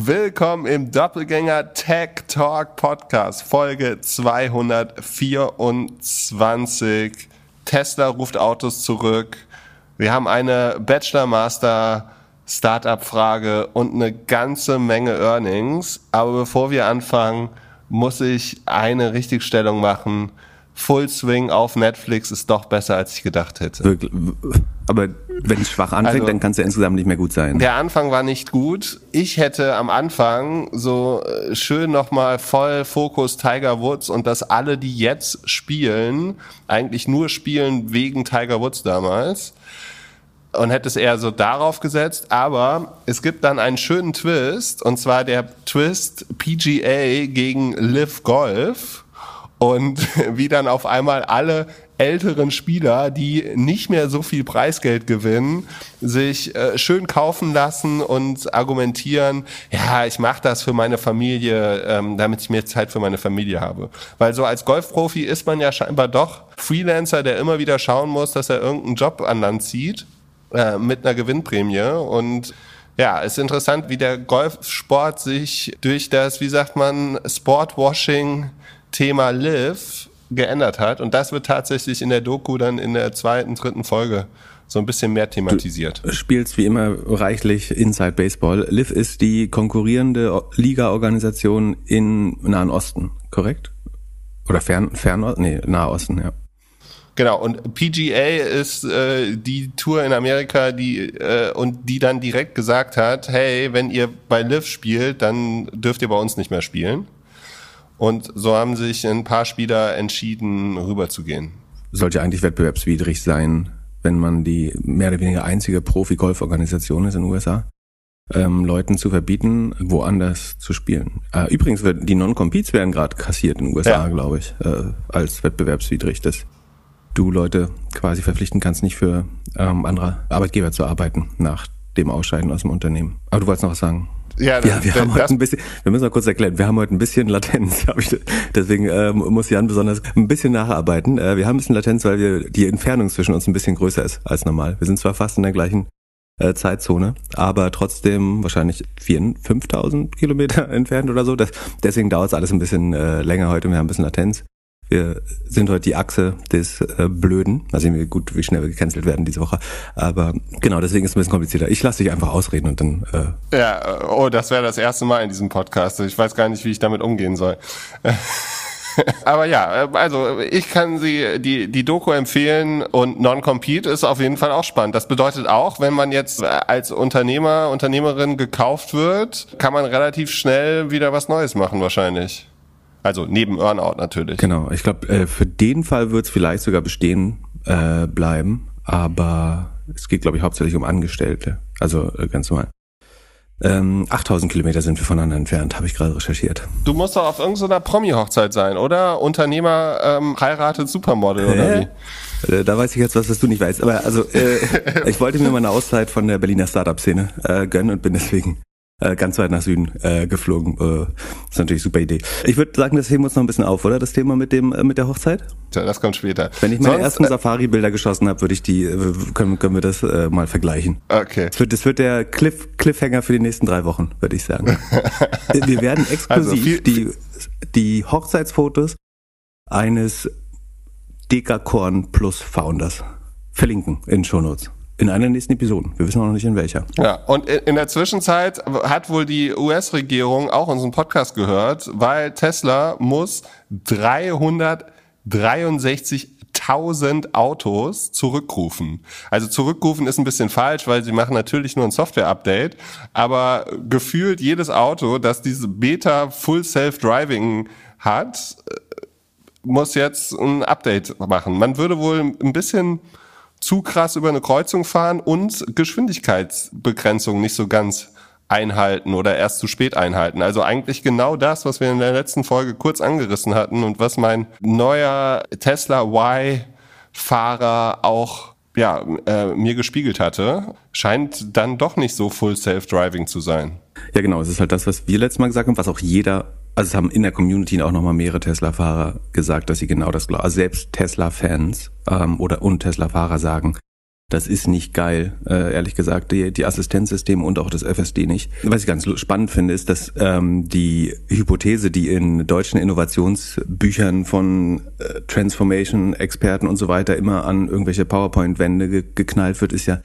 Willkommen im Doppelgänger Tech Talk Podcast, Folge 224. Tesla ruft Autos zurück. Wir haben eine Bachelor Master Startup Frage und eine ganze Menge Earnings. Aber bevor wir anfangen, muss ich eine Richtigstellung machen. Full Swing auf Netflix ist doch besser, als ich gedacht hätte. Wirklich, aber wenn es schwach anfängt, also, dann kann es ja insgesamt nicht mehr gut sein. Der Anfang war nicht gut. Ich hätte am Anfang so äh, schön nochmal voll Fokus Tiger Woods und dass alle, die jetzt spielen, eigentlich nur spielen wegen Tiger Woods damals und hätte es eher so darauf gesetzt, aber es gibt dann einen schönen Twist und zwar der Twist PGA gegen Live Golf und wie dann auf einmal alle älteren Spieler, die nicht mehr so viel Preisgeld gewinnen, sich äh, schön kaufen lassen und argumentieren, ja, ich mache das für meine Familie, ähm, damit ich mehr Zeit für meine Familie habe. Weil so als Golfprofi ist man ja scheinbar doch Freelancer, der immer wieder schauen muss, dass er irgendeinen Job an Land zieht äh, mit einer Gewinnprämie und ja, ist interessant, wie der Golfsport sich durch das, wie sagt man, Sportwashing Thema Live geändert hat. Und das wird tatsächlich in der Doku dann in der zweiten, dritten Folge so ein bisschen mehr thematisiert. Du spielst wie immer reichlich Inside Baseball. Liv ist die konkurrierende Liga-Organisation in Nahen Osten, korrekt? Oder Fern, Fernost? Nee, Nahosten, ja. Genau, und PGA ist äh, die Tour in Amerika, die äh, und die dann direkt gesagt hat, hey, wenn ihr bei Liv spielt, dann dürft ihr bei uns nicht mehr spielen. Und so haben sich ein paar Spieler entschieden, rüberzugehen. Sollte eigentlich wettbewerbswidrig sein, wenn man die mehr oder weniger einzige Profi-Golf-Organisation ist in den USA, ähm, Leuten zu verbieten, woanders zu spielen. Äh, übrigens, die Non-Competes werden gerade kassiert in den USA, ja. glaube ich, äh, als wettbewerbswidrig, dass du Leute quasi verpflichten kannst, nicht für ähm, andere Arbeitgeber zu arbeiten nach dem Ausscheiden aus dem Unternehmen. Aber du wolltest noch was sagen? Ja, ja wir haben heute ein bisschen, wir müssen mal kurz erklären, wir haben heute ein bisschen Latenz, ich, deswegen äh, muss Jan besonders ein bisschen nacharbeiten. Äh, wir haben ein bisschen Latenz, weil wir die Entfernung zwischen uns ein bisschen größer ist als normal. Wir sind zwar fast in der gleichen äh, Zeitzone, aber trotzdem wahrscheinlich 4.000, 5.000 Kilometer entfernt oder so. Das, deswegen dauert es alles ein bisschen äh, länger heute. Wir haben ein bisschen Latenz. Wir sind heute die Achse des äh, Blöden. Mal sehen wir gut, wie schnell wir gecancelt werden diese Woche. Aber genau, deswegen ist es ein bisschen komplizierter. Ich lasse dich einfach ausreden und dann. Äh ja, oh, das wäre das erste Mal in diesem Podcast. Ich weiß gar nicht, wie ich damit umgehen soll. Aber ja, also ich kann sie die die Doku empfehlen und Non-Compete ist auf jeden Fall auch spannend. Das bedeutet auch, wenn man jetzt als Unternehmer, Unternehmerin gekauft wird, kann man relativ schnell wieder was Neues machen wahrscheinlich. Also neben Earnout natürlich. Genau, ich glaube, äh, für den Fall wird es vielleicht sogar bestehen äh, bleiben, aber es geht, glaube ich, hauptsächlich um Angestellte. Also äh, ganz normal. Ähm, 8000 Kilometer sind wir voneinander entfernt, habe ich gerade recherchiert. Du musst doch auf irgendeiner Promi-Hochzeit sein, oder? Unternehmer ähm, heiratet Supermodel, Hä? oder wie? Äh, da weiß ich jetzt was, was du nicht weißt. Aber also, äh, ich wollte mir mal eine Auszeit von der Berliner Startup-Szene äh, gönnen und bin deswegen äh, ganz weit nach Süden äh, geflogen. Äh, ist natürlich super Idee. Ich würde sagen, das heben wir uns noch ein bisschen auf, oder? Das Thema mit dem äh, mit der Hochzeit? Tja, das kommt später. Wenn ich meine Sonst, ersten äh, Safari-Bilder geschossen habe, würde ich die äh, können, können wir das äh, mal vergleichen. Okay. Das wird, das wird der Cliff, Cliffhanger für die nächsten drei Wochen, würde ich sagen. wir werden exklusiv also viel, die die Hochzeitsfotos eines Dekakorn Plus Founders verlinken in Shownotes. In einer nächsten Episode. Wir wissen noch nicht in welcher. Ja, und in der Zwischenzeit hat wohl die US-Regierung auch unseren Podcast gehört, weil Tesla muss 363.000 Autos zurückrufen. Also zurückrufen ist ein bisschen falsch, weil sie machen natürlich nur ein Software-Update, aber gefühlt jedes Auto, das diese Beta Full Self-Driving hat, muss jetzt ein Update machen. Man würde wohl ein bisschen zu krass über eine Kreuzung fahren und Geschwindigkeitsbegrenzung nicht so ganz einhalten oder erst zu spät einhalten. Also eigentlich genau das, was wir in der letzten Folge kurz angerissen hatten und was mein neuer Tesla Y Fahrer auch ja, äh, mir gespiegelt hatte, scheint dann doch nicht so full self-driving zu sein. Ja, genau. Es ist halt das, was wir letztes Mal gesagt haben, was auch jeder also es haben in der Community auch nochmal mehrere Tesla-Fahrer gesagt, dass sie genau das glauben. Also selbst Tesla-Fans ähm, oder und Tesla-Fahrer sagen, Das ist nicht geil, äh, ehrlich gesagt, die, die Assistenzsysteme und auch das FSD nicht. Was ich ganz spannend finde, ist, dass ähm, die Hypothese, die in deutschen Innovationsbüchern von äh, Transformation-Experten und so weiter immer an irgendwelche PowerPoint-Wände ge geknallt wird, ist ja,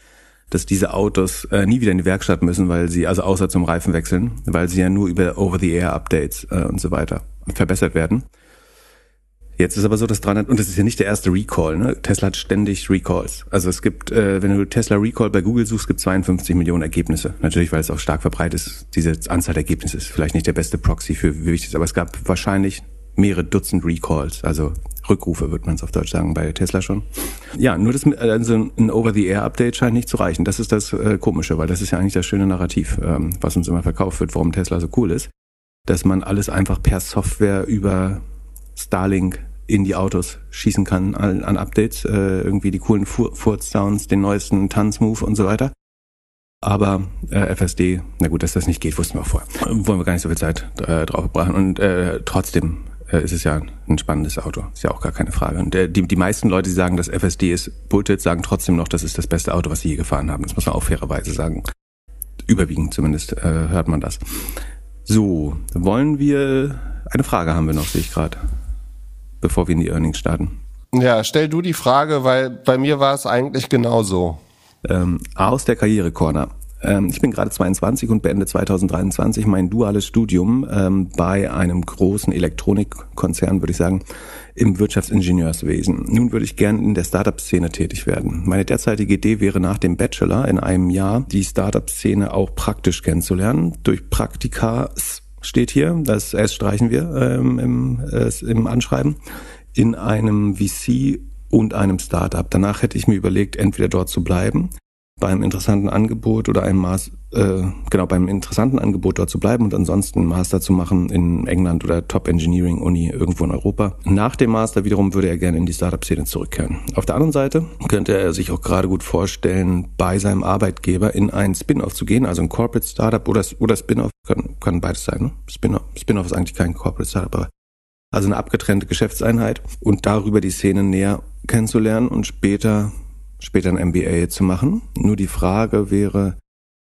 dass diese Autos äh, nie wieder in die Werkstatt müssen, weil sie, also außer zum Reifen wechseln, weil sie ja nur über Over-the-Air-Updates äh, und so weiter verbessert werden. Jetzt ist aber so, dass 300, und das ist ja nicht der erste Recall, ne? Tesla hat ständig Recalls. Also es gibt, äh, wenn du Tesla Recall bei Google suchst, gibt 52 Millionen Ergebnisse. Natürlich, weil es auch stark verbreitet ist. Diese Anzahl der Ergebnisse ist vielleicht nicht der beste Proxy für wie wichtig ist, aber es gab wahrscheinlich mehrere Dutzend Recalls, also Rückrufe wird man es auf Deutsch sagen bei Tesla schon. Ja, nur das also ein Over-the-Air-Update scheint nicht zu reichen. Das ist das äh, Komische, weil das ist ja eigentlich das schöne Narrativ, ähm, was uns immer verkauft wird, warum Tesla so cool ist, dass man alles einfach per Software über Starlink in die Autos schießen kann an, an Updates, äh, irgendwie die coolen Furz-Sounds, den neuesten Tanzmove und so weiter. Aber äh, FSD, na gut, dass das nicht geht, wussten wir vorher. Wollen wir gar nicht so viel Zeit äh, drauf verbrachen. Und äh, trotzdem ist es ja ein spannendes Auto. Ist ja auch gar keine Frage. Und äh, die, die meisten Leute, die sagen, dass FSD ist Bullshit, sagen trotzdem noch, das ist das beste Auto, was sie je gefahren haben. Das muss man auch fairerweise sagen. Überwiegend zumindest äh, hört man das. So, wollen wir... Eine Frage haben wir noch, sehe ich gerade bevor wir in die Earnings starten? Ja, stell du die Frage, weil bei mir war es eigentlich genauso. Ähm, aus der Karriere-Corner. Ähm, ich bin gerade 22 und beende 2023 mein duales Studium ähm, bei einem großen Elektronikkonzern, würde ich sagen, im Wirtschaftsingenieurswesen. Nun würde ich gern in der Startup-Szene tätig werden. Meine derzeitige Idee wäre nach dem Bachelor in einem Jahr die Startup-Szene auch praktisch kennenzulernen. Durch Praktika steht hier, das S streichen wir ähm, im, äh, im Anschreiben, in einem VC und einem Startup. Danach hätte ich mir überlegt, entweder dort zu bleiben beim interessanten Angebot oder einem Maß, äh, genau, beim interessanten Angebot dort zu bleiben und ansonsten einen Master zu machen in England oder Top Engineering Uni irgendwo in Europa. Nach dem Master wiederum würde er gerne in die Startup-Szene zurückkehren. Auf der anderen Seite könnte er sich auch gerade gut vorstellen, bei seinem Arbeitgeber in ein Spin-off zu gehen, also ein Corporate Startup oder, oder Spin-off, kann, kann beides sein. Ne? Spin-off Spin ist eigentlich kein Corporate Startup, aber also eine abgetrennte Geschäftseinheit und darüber die Szene näher kennenzulernen und später später ein MBA zu machen. Nur die Frage wäre,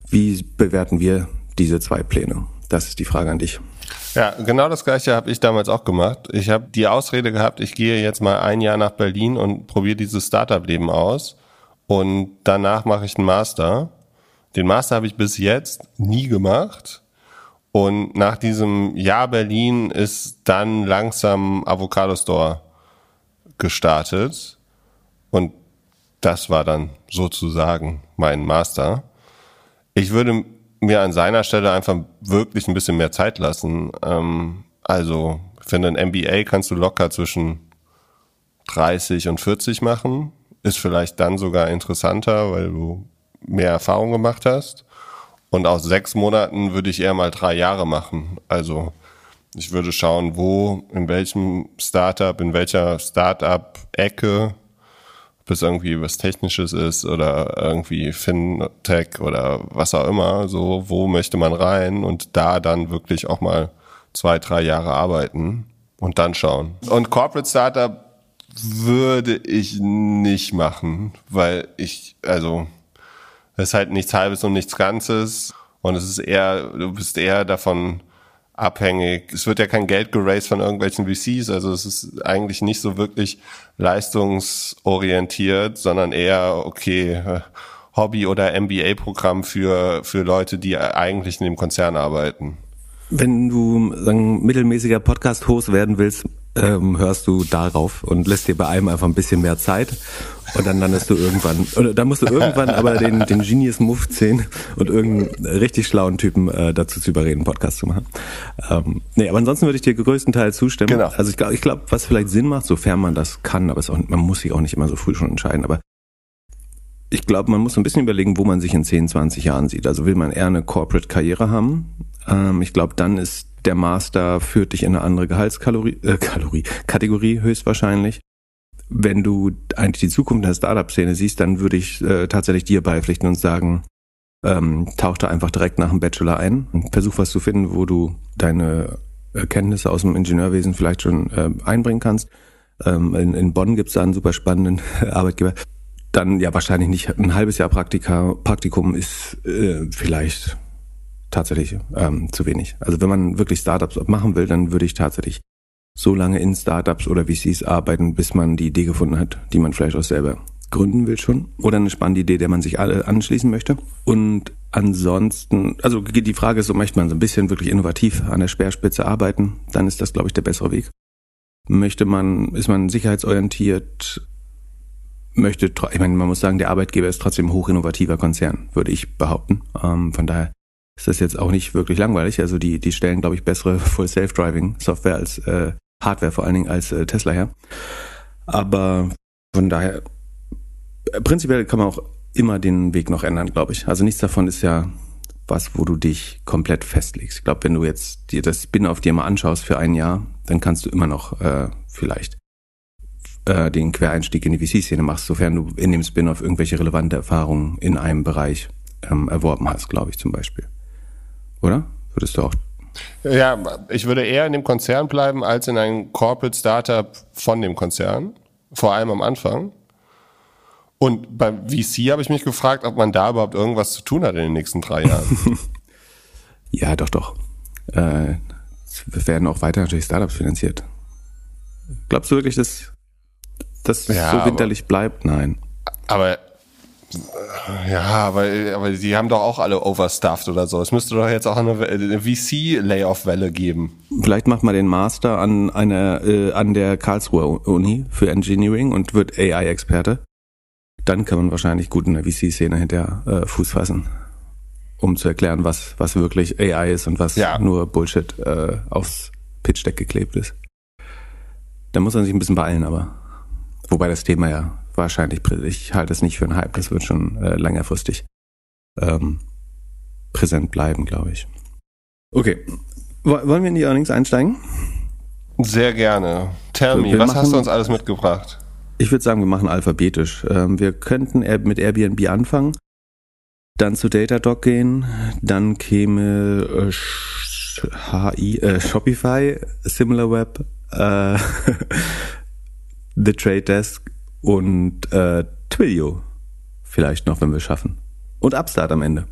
wie bewerten wir diese zwei Pläne? Das ist die Frage an dich. Ja, genau das gleiche habe ich damals auch gemacht. Ich habe die Ausrede gehabt, ich gehe jetzt mal ein Jahr nach Berlin und probiere dieses Startup-Leben aus und danach mache ich einen Master. Den Master habe ich bis jetzt nie gemacht. Und nach diesem Jahr Berlin ist dann langsam Avocado Store gestartet. Und das war dann sozusagen mein Master. Ich würde mir an seiner Stelle einfach wirklich ein bisschen mehr Zeit lassen. Ähm, also für ein MBA kannst du locker zwischen 30 und 40 machen. Ist vielleicht dann sogar interessanter, weil du mehr Erfahrung gemacht hast. Und aus sechs Monaten würde ich eher mal drei Jahre machen. Also ich würde schauen, wo, in welchem Startup, in welcher Startup-Ecke ob es irgendwie was Technisches ist oder irgendwie FinTech oder was auch immer, so, wo möchte man rein und da dann wirklich auch mal zwei, drei Jahre arbeiten und dann schauen. Und Corporate Startup würde ich nicht machen, weil ich, also, es ist halt nichts Halbes und nichts Ganzes und es ist eher, du bist eher davon abhängig. Es wird ja kein Geld geraced von irgendwelchen VCs, also es ist eigentlich nicht so wirklich leistungsorientiert, sondern eher, okay, Hobby- oder MBA-Programm für, für Leute, die eigentlich in dem Konzern arbeiten. Wenn du sagen, mittelmäßiger Podcast-Host werden willst, ähm, hörst du darauf und lässt dir bei einem einfach ein bisschen mehr Zeit und dann landest du irgendwann, oder dann musst du irgendwann aber den, den Genius Move ziehen und irgendeinen richtig schlauen Typen äh, dazu zu überreden, Podcast zu machen. Ähm, nee, aber ansonsten würde ich dir größtenteils zustimmen. Genau. Also ich glaube, ich glaub, was vielleicht Sinn macht, sofern man das kann, aber es auch, man muss sich auch nicht immer so früh schon entscheiden, aber ich glaube, man muss ein bisschen überlegen, wo man sich in 10, 20 Jahren sieht. Also will man eher eine Corporate-Karriere haben? Ähm, ich glaube, dann ist der Master führt dich in eine andere Gehaltskalorie, äh, Kalorie, Kategorie höchstwahrscheinlich. Wenn du eigentlich die Zukunft der Startup-Szene siehst, dann würde ich äh, tatsächlich dir beipflichten und sagen, ähm, tauch da einfach direkt nach dem Bachelor ein und versuch was zu finden, wo du deine Erkenntnisse aus dem Ingenieurwesen vielleicht schon äh, einbringen kannst. Ähm, in, in Bonn gibt's da einen super spannenden Arbeitgeber. dann ja wahrscheinlich nicht ein halbes Jahr Praktika, Praktikum ist äh, vielleicht tatsächlich ähm, zu wenig. Also wenn man wirklich Startups machen will, dann würde ich tatsächlich so lange in Startups oder VCs arbeiten, bis man die Idee gefunden hat, die man vielleicht auch selber gründen will schon. Oder eine spannende Idee, der man sich alle anschließen möchte. Und ansonsten, also die Frage ist so, möchte man so ein bisschen wirklich innovativ an der Speerspitze arbeiten, dann ist das, glaube ich, der bessere Weg. Möchte man, ist man sicherheitsorientiert, möchte, ich meine, man muss sagen, der Arbeitgeber ist trotzdem ein hochinnovativer Konzern, würde ich behaupten. Ähm, von daher ist das jetzt auch nicht wirklich langweilig. Also die, die stellen, glaube ich, bessere Full Self-Driving Software als äh, Hardware vor allen Dingen als äh, Tesla her. Aber von daher, prinzipiell kann man auch immer den Weg noch ändern, glaube ich. Also nichts davon ist ja was, wo du dich komplett festlegst. Ich glaube, wenn du jetzt dir das Spin-off dir mal anschaust für ein Jahr, dann kannst du immer noch äh, vielleicht äh, den Quereinstieg in die VC-Szene machst, sofern du in dem Spin-off irgendwelche relevante Erfahrungen in einem Bereich ähm, erworben hast, glaube ich zum Beispiel. Oder? Würdest du auch ja, ich würde eher in dem Konzern bleiben als in einem Corporate Startup von dem Konzern. Vor allem am Anfang. Und beim VC habe ich mich gefragt, ob man da überhaupt irgendwas zu tun hat in den nächsten drei Jahren. ja, doch, doch. Äh, werden auch weiter natürlich Startups finanziert. Glaubst du wirklich, dass das ja, so winterlich bleibt? Nein. Aber ja, aber, aber die haben doch auch alle overstuffed oder so. Es müsste doch jetzt auch eine, eine VC-Layoff-Welle geben. Vielleicht macht man den Master an einer, äh, an der Karlsruher Uni für Engineering und wird AI-Experte. Dann kann man wahrscheinlich gut in der VC-Szene hinter äh, Fuß fassen, um zu erklären, was, was wirklich AI ist und was ja. nur Bullshit äh, aufs Pitch-Deck geklebt ist. Da muss man sich ein bisschen beeilen, aber wobei das Thema ja wahrscheinlich, ich halte es nicht für einen Hype, das wird schon äh, längerfristig ähm, präsent bleiben, glaube ich. Okay, wollen wir in die Earnings einsteigen? Sehr gerne. Tell me, was machen, hast du uns alles mitgebracht? Ich würde sagen, wir machen alphabetisch. Ähm, wir könnten mit Airbnb anfangen, dann zu Datadog gehen, dann käme äh, HI, äh, Shopify, SimilarWeb, äh, The Trade Desk und äh, Twilio vielleicht noch, wenn wir es schaffen. Und Upstart am Ende.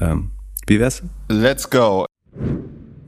Ähm, wie wär's? Let's go.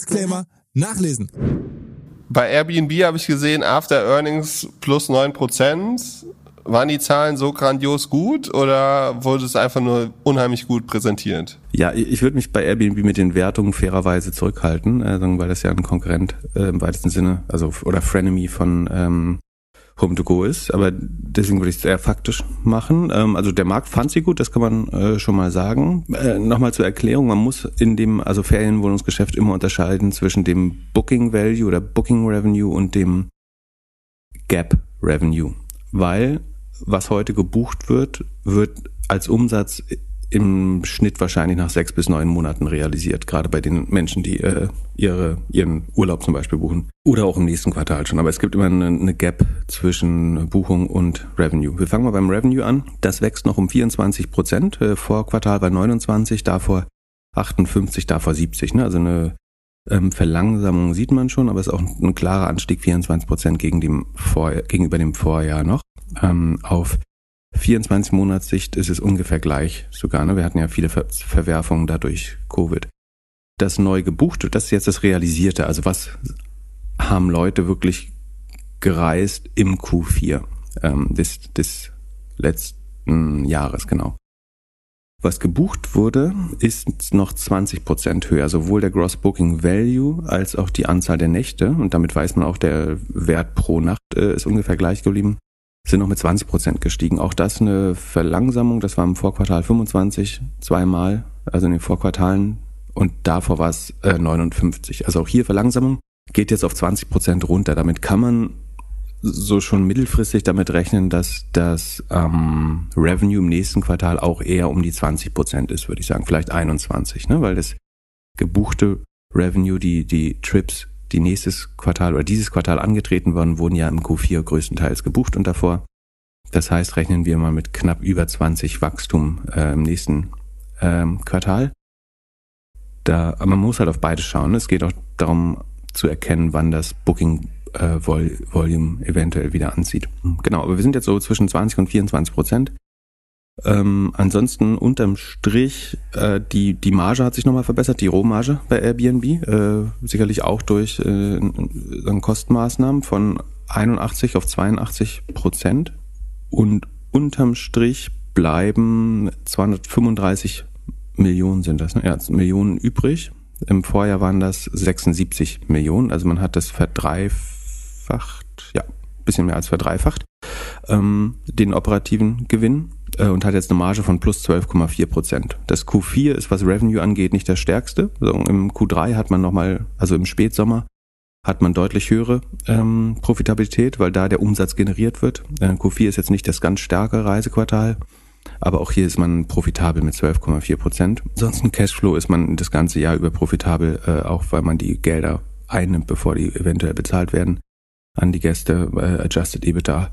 Disclaimer nachlesen. Bei Airbnb habe ich gesehen, After Earnings plus 9%. Waren die Zahlen so grandios gut oder wurde es einfach nur unheimlich gut präsentiert? Ja, ich würde mich bei Airbnb mit den Wertungen fairerweise zurückhalten, äh, weil das ja ein Konkurrent äh, im weitesten Sinne, also oder Frenemy von ähm, Home to Go ist, aber deswegen würde ich es eher faktisch machen. Ähm, also der Markt fand sie gut, das kann man äh, schon mal sagen. Äh, Nochmal zur Erklärung, man muss in dem also Ferienwohnungsgeschäft immer unterscheiden zwischen dem Booking Value oder Booking Revenue und dem Gap Revenue, weil was heute gebucht wird, wird als Umsatz im Schnitt wahrscheinlich nach sechs bis neun Monaten realisiert, gerade bei den Menschen, die äh, ihre, ihren Urlaub zum Beispiel buchen. Oder auch im nächsten Quartal schon. Aber es gibt immer eine, eine Gap zwischen Buchung und Revenue. Wir fangen mal beim Revenue an. Das wächst noch um 24 Prozent. Äh, vor Quartal war 29, davor 58, davor 70. Ne? Also eine ähm, Verlangsamung sieht man schon, aber es ist auch ein klarer Anstieg, 24 Prozent gegen dem Vor gegenüber dem Vorjahr noch. Ähm, auf 24 Monatssicht ist es ungefähr gleich sogar. Ne? Wir hatten ja viele Ver Verwerfungen dadurch Covid. Das neu gebuchte, das ist jetzt das Realisierte. Also was haben Leute wirklich gereist im Q4 ähm, des, des letzten Jahres, genau. Was gebucht wurde, ist noch 20 Prozent höher. Sowohl der Gross Booking Value als auch die Anzahl der Nächte. Und damit weiß man auch, der Wert pro Nacht äh, ist ungefähr gleich geblieben sind noch mit 20 Prozent gestiegen. Auch das eine Verlangsamung. Das war im Vorquartal 25 zweimal, also in den Vorquartalen. Und davor war es äh, 59. Also auch hier Verlangsamung geht jetzt auf 20 Prozent runter. Damit kann man so schon mittelfristig damit rechnen, dass das ähm, Revenue im nächsten Quartal auch eher um die 20 Prozent ist, würde ich sagen, vielleicht 21, ne? weil das gebuchte Revenue, die, die Trips, die nächstes Quartal oder dieses Quartal angetreten worden, wurden ja im Q4 größtenteils gebucht und davor. Das heißt, rechnen wir mal mit knapp über 20 Wachstum äh, im nächsten ähm, Quartal. Da, man muss halt auf beides schauen. Es geht auch darum zu erkennen, wann das Booking äh, Vol Volume eventuell wieder anzieht. Genau, aber wir sind jetzt so zwischen 20 und 24 Prozent. Ähm, ansonsten unterm Strich, äh, die, die Marge hat sich nochmal verbessert, die Rohmarge bei Airbnb, äh, sicherlich auch durch äh, Kostenmaßnahmen von 81 auf 82 Prozent. Und unterm Strich bleiben 235 Millionen sind das, ne? ja, Millionen übrig. Im Vorjahr waren das 76 Millionen, also man hat das verdreifacht, ja, bisschen mehr als verdreifacht, ähm, den operativen Gewinn äh, und hat jetzt eine Marge von plus 12,4 Prozent. Das Q4 ist, was Revenue angeht, nicht das stärkste. Also Im Q3 hat man nochmal, also im Spätsommer, hat man deutlich höhere ähm, Profitabilität, weil da der Umsatz generiert wird. Äh, Q4 ist jetzt nicht das ganz starke Reisequartal, aber auch hier ist man profitabel mit 12,4 Prozent. Ansonsten Cashflow ist man das ganze Jahr über profitabel, äh, auch weil man die Gelder einnimmt, bevor die eventuell bezahlt werden an die Gäste, äh, Adjusted EBITDA.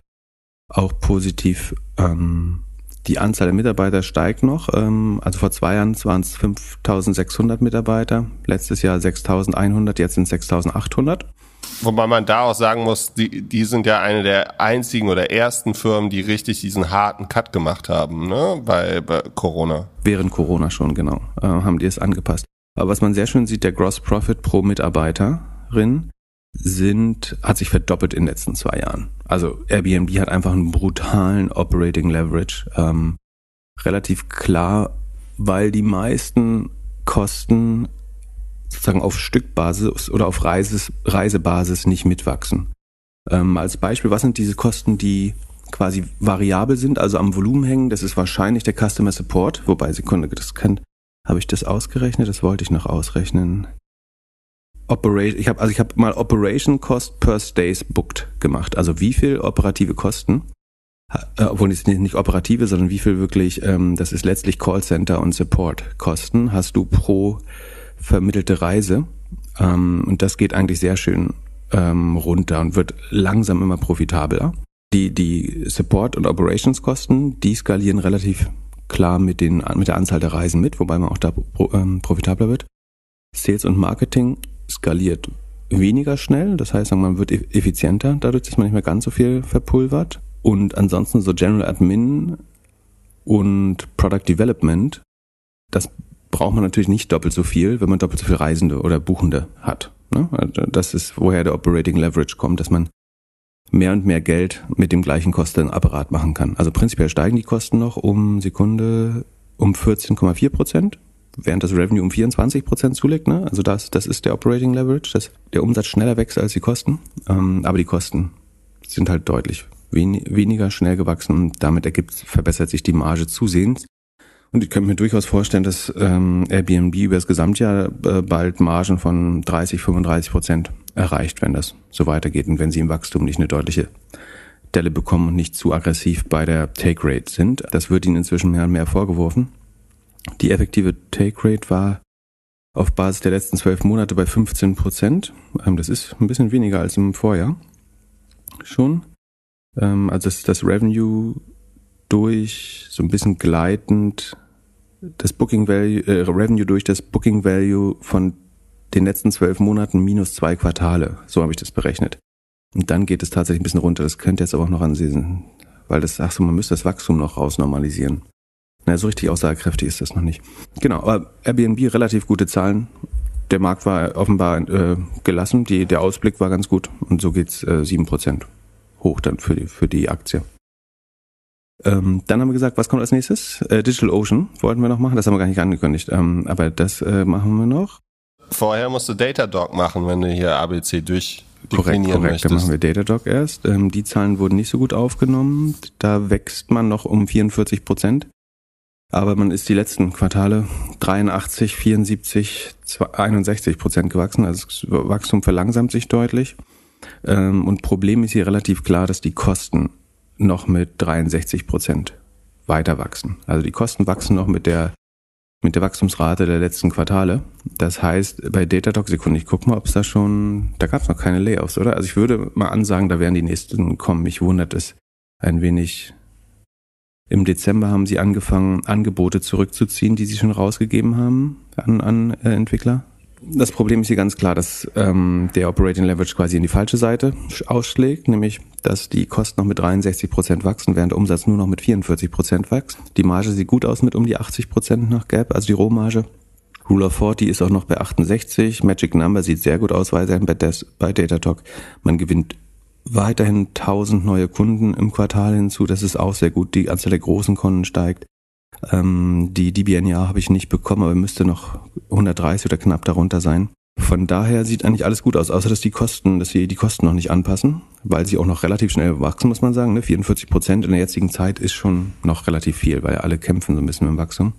Auch positiv ähm, die Anzahl der Mitarbeiter steigt noch. Ähm, also vor zwei Jahren waren es 5600 Mitarbeiter, letztes Jahr 6100, jetzt sind es 6800. Wobei man da auch sagen muss, die, die sind ja eine der einzigen oder ersten Firmen, die richtig diesen harten Cut gemacht haben, ne? bei, bei Corona. Während Corona schon, genau, äh, haben die es angepasst. Aber was man sehr schön sieht, der Gross Profit pro Mitarbeiterin sind, hat sich verdoppelt in den letzten zwei Jahren. Also Airbnb hat einfach einen brutalen Operating Leverage. Ähm, relativ klar, weil die meisten Kosten sozusagen auf Stückbasis oder auf Reises, Reisebasis nicht mitwachsen. Ähm, als Beispiel, was sind diese Kosten, die quasi variabel sind, also am Volumen hängen? Das ist wahrscheinlich der Customer Support, wobei Sekunde, das kann, habe ich das ausgerechnet? Das wollte ich noch ausrechnen. Operation, ich habe also ich habe mal Operation Cost per Stays booked gemacht. Also wie viel operative Kosten, äh, obwohl es nicht operative, sondern wie viel wirklich, ähm, das ist letztlich Callcenter und Support Kosten hast du pro vermittelte Reise. Ähm, und das geht eigentlich sehr schön ähm, runter und wird langsam immer profitabler. Die die Support und Operations Kosten, die skalieren relativ klar mit den mit der Anzahl der Reisen mit, wobei man auch da pro, ähm, profitabler wird. Sales und Marketing skaliert weniger schnell. Das heißt, man wird effizienter, dadurch, dass man nicht mehr ganz so viel verpulvert. Und ansonsten so General Admin und Product Development, das braucht man natürlich nicht doppelt so viel, wenn man doppelt so viel Reisende oder Buchende hat. Ne? Also das ist, woher der Operating Leverage kommt, dass man mehr und mehr Geld mit dem gleichen Kostenapparat machen kann. Also prinzipiell steigen die Kosten noch um Sekunde um 14,4 Prozent während das Revenue um 24 Prozent zulegt. Ne? Also das, das ist der Operating Leverage, dass der Umsatz schneller wächst als die Kosten. Ähm, aber die Kosten sind halt deutlich wen weniger schnell gewachsen damit ergibt, verbessert sich die Marge zusehends. Und ich könnte mir durchaus vorstellen, dass ähm, Airbnb über das Gesamtjahr äh, bald Margen von 30, 35 Prozent erreicht, wenn das so weitergeht und wenn sie im Wachstum nicht eine deutliche Delle bekommen und nicht zu aggressiv bei der Take Rate sind. Das wird ihnen inzwischen mehr und mehr vorgeworfen. Die effektive Take Rate war auf Basis der letzten zwölf Monate bei 15 Prozent. Ähm, das ist ein bisschen weniger als im Vorjahr schon. Ähm, also das, das Revenue durch so ein bisschen gleitend das Booking Value, äh, Revenue durch das Booking Value von den letzten zwölf Monaten minus zwei Quartale. So habe ich das berechnet. Und dann geht es tatsächlich ein bisschen runter. Das könnte jetzt aber auch noch ansehen, weil das, ach so, man müsste das Wachstum noch rausnormalisieren. Na, so richtig aussagekräftig ist das noch nicht. Genau, aber Airbnb relativ gute Zahlen. Der Markt war offenbar äh, gelassen, die, der Ausblick war ganz gut und so geht's äh, 7% hoch dann für die, für die Aktie. Ähm, dann haben wir gesagt, was kommt als nächstes? Äh, Digital Ocean wollten wir noch machen, das haben wir gar nicht angekündigt, ähm, aber das äh, machen wir noch. Vorher musst du Datadog machen, wenn du hier ABC durch Korrekt, korrekt. Möchtest. Dann machen wir Datadog erst. Ähm, die Zahlen wurden nicht so gut aufgenommen. Da wächst man noch um 44 Prozent. Aber man ist die letzten Quartale 83, 74, 61 Prozent gewachsen. Also das Wachstum verlangsamt sich deutlich. Ähm, und Problem ist hier relativ klar, dass die Kosten noch mit 63 Prozent weiter wachsen. Also die Kosten wachsen noch mit der mit der Wachstumsrate der letzten Quartale. Das heißt, bei Datadog, Sekunde, ich guck mal, ob es da schon, da gab es noch keine Layoffs, oder? Also ich würde mal ansagen, da werden die nächsten kommen. Mich wundert es ein wenig. Im Dezember haben sie angefangen, Angebote zurückzuziehen, die sie schon rausgegeben haben an, an äh, Entwickler. Das Problem ist hier ganz klar, dass ähm, der Operating Leverage quasi in die falsche Seite ausschlägt, nämlich dass die Kosten noch mit 63 Prozent wachsen, während der Umsatz nur noch mit 44 Prozent wächst. Die Marge sieht gut aus mit um die 80 Prozent nach Gap, also die Rohmarge. Rule of 40 ist auch noch bei 68. Magic Number sieht sehr gut aus weiterhin bei, bei Datatalk. Man gewinnt weiterhin 1000 neue Kunden im Quartal hinzu. Das ist auch sehr gut. Die Anzahl der großen Kunden steigt. Ähm, die DBNA habe ich nicht bekommen, aber müsste noch 130 oder knapp darunter sein. Von daher sieht eigentlich alles gut aus, außer dass die Kosten, dass sie die Kosten noch nicht anpassen, weil sie auch noch relativ schnell wachsen, muss man sagen. Ne? 44 Prozent in der jetzigen Zeit ist schon noch relativ viel, weil alle kämpfen so ein bisschen mit dem Wachstum.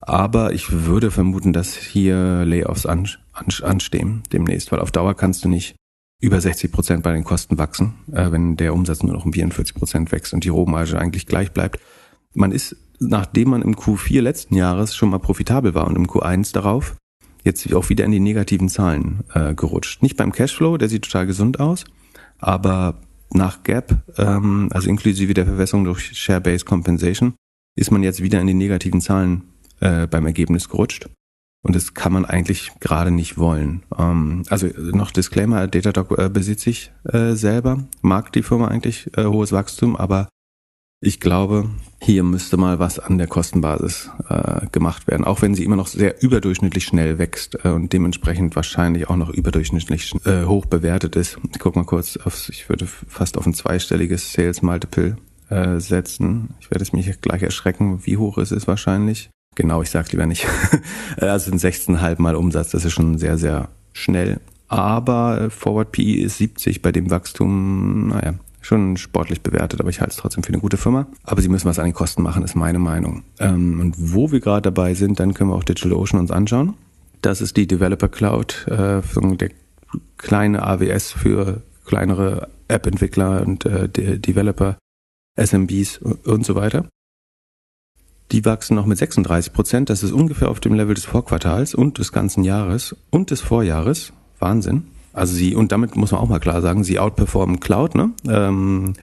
Aber ich würde vermuten, dass hier Layoffs an, an, anstehen demnächst, weil auf Dauer kannst du nicht über 60 Prozent bei den Kosten wachsen, äh, wenn der Umsatz nur noch um 44 Prozent wächst und die Rohmarge eigentlich gleich bleibt. Man ist nachdem man im Q4 letzten Jahres schon mal profitabel war und im Q1 darauf, jetzt auch wieder in die negativen Zahlen äh, gerutscht. Nicht beim Cashflow, der sieht total gesund aus, aber nach Gap, ähm, also inklusive der Verwässerung durch Share-Based Compensation, ist man jetzt wieder in die negativen Zahlen äh, beim Ergebnis gerutscht. Und das kann man eigentlich gerade nicht wollen. Ähm, also noch Disclaimer, Datadog äh, besitze ich äh, selber, mag die Firma eigentlich äh, hohes Wachstum, aber ich glaube, hier müsste mal was an der Kostenbasis äh, gemacht werden, auch wenn sie immer noch sehr überdurchschnittlich schnell wächst äh, und dementsprechend wahrscheinlich auch noch überdurchschnittlich äh, hoch bewertet ist. Ich guck mal kurz aufs, ich würde fast auf ein zweistelliges Sales Multiple äh, setzen. Ich werde es mich gleich erschrecken, wie hoch es ist wahrscheinlich. Genau, ich sag's lieber nicht. also ein 16,5 mal Umsatz, das ist schon sehr, sehr schnell. Aber Forward PE ist 70 bei dem Wachstum, naja, schon sportlich bewertet, aber ich halte es trotzdem für eine gute Firma. Aber sie müssen was an den Kosten machen, ist meine Meinung. Ähm, und wo wir gerade dabei sind, dann können wir auch DigitalOcean uns anschauen. Das ist die Developer Cloud, äh, der kleine AWS für kleinere App-Entwickler und äh, Developer, SMBs und so weiter. Die wachsen noch mit 36 Prozent. Das ist ungefähr auf dem Level des Vorquartals und des ganzen Jahres und des Vorjahres. Wahnsinn. Also sie, und damit muss man auch mal klar sagen, sie outperformen Cloud, ne? Ähm,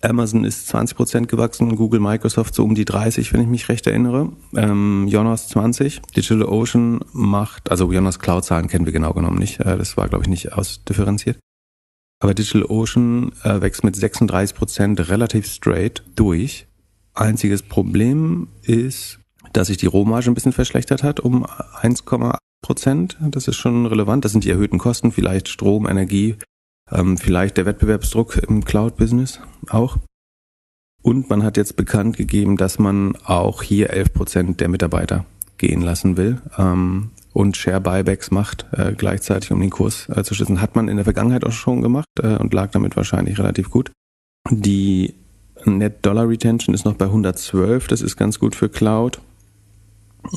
Amazon ist 20 Prozent gewachsen, Google, Microsoft so um die 30, wenn ich mich recht erinnere. Ähm, Jonas 20. DigitalOcean macht, also Jonas Cloud-Zahlen kennen wir genau genommen nicht. Äh, das war, glaube ich, nicht ausdifferenziert. Aber DigitalOcean äh, wächst mit 36 Prozent relativ straight durch. Einziges Problem ist, dass sich die Rohmarge ein bisschen verschlechtert hat um 1,8 Prozent. Das ist schon relevant. Das sind die erhöhten Kosten, vielleicht Strom, Energie, ähm, vielleicht der Wettbewerbsdruck im Cloud-Business auch. Und man hat jetzt bekannt gegeben, dass man auch hier 11 Prozent der Mitarbeiter gehen lassen will ähm, und Share-Buybacks macht äh, gleichzeitig, um den Kurs äh, zu schützen. Hat man in der Vergangenheit auch schon gemacht äh, und lag damit wahrscheinlich relativ gut. Die Net Dollar Retention ist noch bei 112. Das ist ganz gut für Cloud.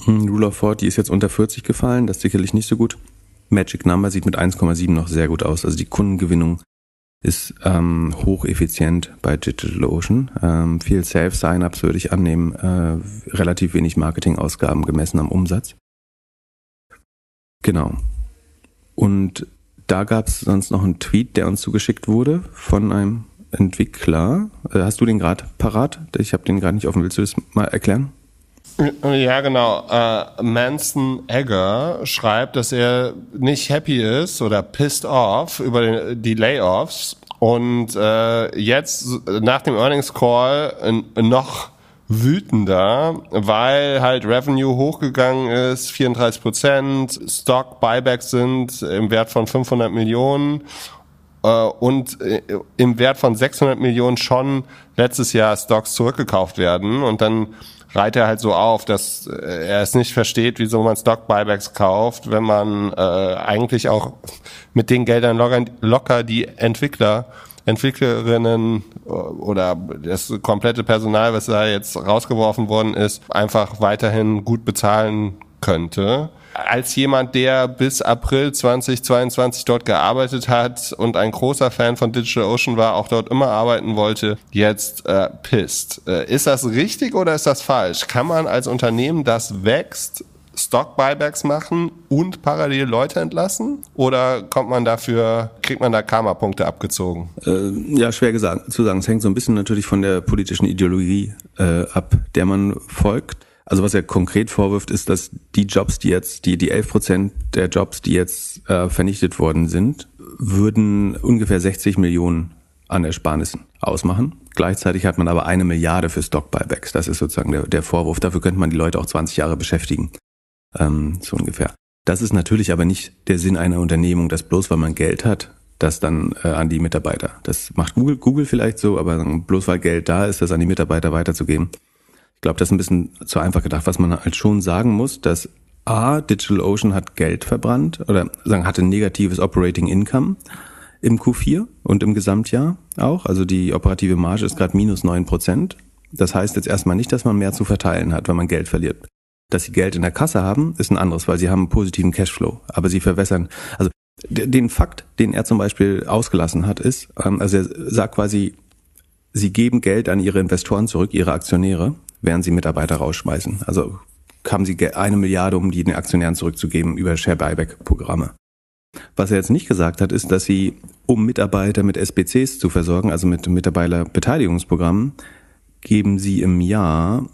Hm, Rule of 40 ist jetzt unter 40 gefallen, das ist sicherlich nicht so gut. Magic Number sieht mit 1,7 noch sehr gut aus. Also die Kundengewinnung ist ähm, hocheffizient bei DigitalOcean. Ähm, viel Self-Sign-Ups würde ich annehmen, äh, relativ wenig Marketingausgaben gemessen am Umsatz. Genau. Und da gab es sonst noch einen Tweet, der uns zugeschickt wurde von einem Entwickler. Äh, hast du den gerade parat? Ich habe den gerade nicht offen. Willst du das mal erklären? Ja, genau. Äh, Manson Egger schreibt, dass er nicht happy ist oder pissed off über den, die Layoffs und äh, jetzt nach dem Earnings Call noch wütender, weil halt Revenue hochgegangen ist, 34 Prozent, Stock Buybacks sind im Wert von 500 Millionen und äh, im Wert von 600 Millionen schon letztes Jahr Stocks zurückgekauft werden und dann reiht er halt so auf, dass äh, er es nicht versteht, wieso man Stock-Buybacks kauft, wenn man äh, eigentlich auch mit den Geldern locker, locker die Entwickler, Entwicklerinnen äh, oder das komplette Personal, was da jetzt rausgeworfen worden ist, einfach weiterhin gut bezahlen könnte. Als jemand, der bis April 2022 dort gearbeitet hat und ein großer Fan von DigitalOcean war, auch dort immer arbeiten wollte, jetzt äh, pisst. Äh, ist das richtig oder ist das falsch? Kann man als Unternehmen, das wächst, Stock-Buybacks machen und parallel Leute entlassen? Oder kommt man dafür, kriegt man da Karma-Punkte abgezogen? Äh, ja, schwer gesagt, zu sagen. Es hängt so ein bisschen natürlich von der politischen Ideologie äh, ab, der man folgt. Also was er konkret vorwirft, ist, dass die Jobs, die jetzt, die, die 11 Prozent der Jobs, die jetzt äh, vernichtet worden sind, würden ungefähr 60 Millionen an Ersparnissen ausmachen. Gleichzeitig hat man aber eine Milliarde für Stock-Buybacks. Das ist sozusagen der, der Vorwurf. Dafür könnte man die Leute auch 20 Jahre beschäftigen ähm, so ungefähr. Das ist natürlich aber nicht der Sinn einer Unternehmung, dass bloß weil man Geld hat, das dann äh, an die Mitarbeiter. Das macht Google, Google vielleicht so, aber bloß weil Geld da ist, das an die Mitarbeiter weiterzugeben. Ich glaube, das ist ein bisschen zu einfach gedacht. Was man halt schon sagen muss, dass A, DigitalOcean hat Geld verbrannt oder sagen, hatte negatives Operating Income im Q4 und im Gesamtjahr auch. Also die operative Marge ist gerade minus neun Prozent. Das heißt jetzt erstmal nicht, dass man mehr zu verteilen hat, wenn man Geld verliert. Dass sie Geld in der Kasse haben, ist ein anderes, weil sie haben einen positiven Cashflow. Aber sie verwässern, also den Fakt, den er zum Beispiel ausgelassen hat, ist, ähm, also er sagt quasi, sie geben Geld an ihre Investoren zurück, ihre Aktionäre, während sie Mitarbeiter rausschmeißen. Also haben sie eine Milliarde, um die den Aktionären zurückzugeben über Share Buyback Programme. Was er jetzt nicht gesagt hat, ist, dass sie, um Mitarbeiter mit SBCs zu versorgen, also mit Mitarbeiterbeteiligungsprogrammen, geben sie im Jahr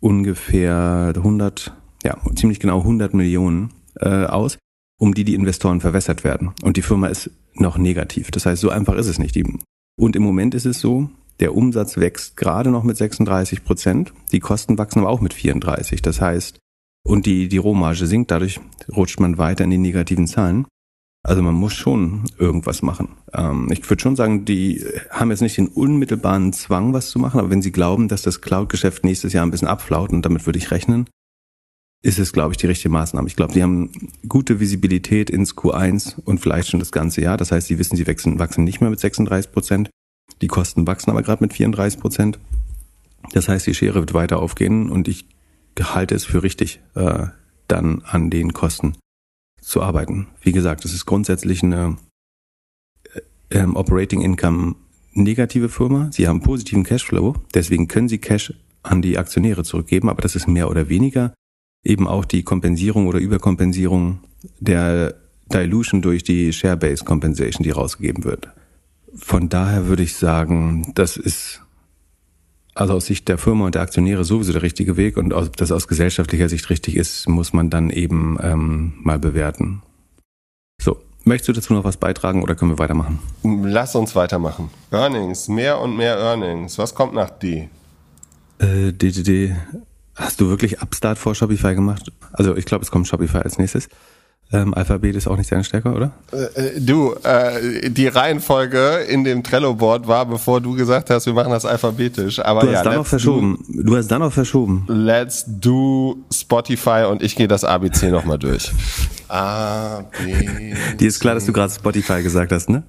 ungefähr 100, ja, ziemlich genau 100 Millionen äh, aus, um die die Investoren verwässert werden. Und die Firma ist noch negativ. Das heißt, so einfach ist es nicht. Und im Moment ist es so, der Umsatz wächst gerade noch mit 36 Prozent, die Kosten wachsen aber auch mit 34. Das heißt, und die, die Rohmarge sinkt, dadurch rutscht man weiter in die negativen Zahlen. Also man muss schon irgendwas machen. Ähm, ich würde schon sagen, die haben jetzt nicht den unmittelbaren Zwang, was zu machen, aber wenn sie glauben, dass das Cloud-Geschäft nächstes Jahr ein bisschen abflaut, und damit würde ich rechnen, ist es, glaube ich, die richtige Maßnahme. Ich glaube, die haben gute Visibilität ins Q1 und vielleicht schon das ganze Jahr. Das heißt, sie wissen, sie wachsen, wachsen nicht mehr mit 36 Prozent. Die Kosten wachsen aber gerade mit 34 Prozent. Das heißt, die Schere wird weiter aufgehen und ich halte es für richtig, äh, dann an den Kosten zu arbeiten. Wie gesagt, es ist grundsätzlich eine äh, ähm, Operating Income negative Firma. Sie haben positiven Cashflow, deswegen können sie Cash an die Aktionäre zurückgeben, aber das ist mehr oder weniger eben auch die Kompensierung oder Überkompensierung der Dilution durch die Share-Based Compensation, die rausgegeben wird. Von daher würde ich sagen, das ist also aus Sicht der Firma und der Aktionäre sowieso der richtige Weg und ob das aus gesellschaftlicher Sicht richtig ist, muss man dann eben ähm, mal bewerten. So, möchtest du dazu noch was beitragen oder können wir weitermachen? Lass uns weitermachen. Earnings, mehr und mehr Earnings. Was kommt nach D? Äh, DDD. Hast du wirklich Upstart vor Shopify gemacht? Also ich glaube, es kommt Shopify als nächstes. Ähm, Alphabet ist auch nicht sehr stärker, oder? Äh, äh, du, äh, die Reihenfolge in dem Trello-Board war, bevor du gesagt hast, wir machen das alphabetisch. Aber du hast ja, dann noch verschoben. Do, du hast dann noch verschoben. Let's do Spotify und ich gehe das ABC nochmal durch. A, B. Dir ist klar, dass du gerade Spotify gesagt hast, ne?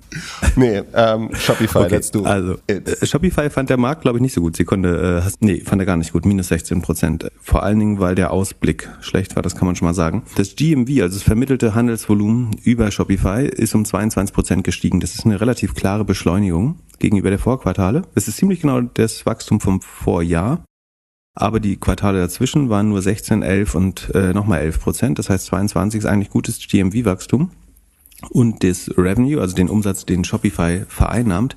Nee, ähm, Shopify, okay, do. Also, äh, Shopify fand der Markt, glaube ich, nicht so gut. Sie konnte, äh, hast, nee, fand er gar nicht gut, minus 16 Prozent. Vor allen Dingen, weil der Ausblick schlecht war, das kann man schon mal sagen. Das GMV, also das vermittelte Handelsvolumen über Shopify, ist um 22 Prozent gestiegen. Das ist eine relativ klare Beschleunigung gegenüber der Vorquartale. Es ist ziemlich genau das Wachstum vom Vorjahr aber die Quartale dazwischen waren nur 16, 11 und äh, nochmal 11 Prozent. Das heißt, 22 ist eigentlich gutes GMV-Wachstum. Und das Revenue, also den Umsatz, den Shopify vereinnahmt,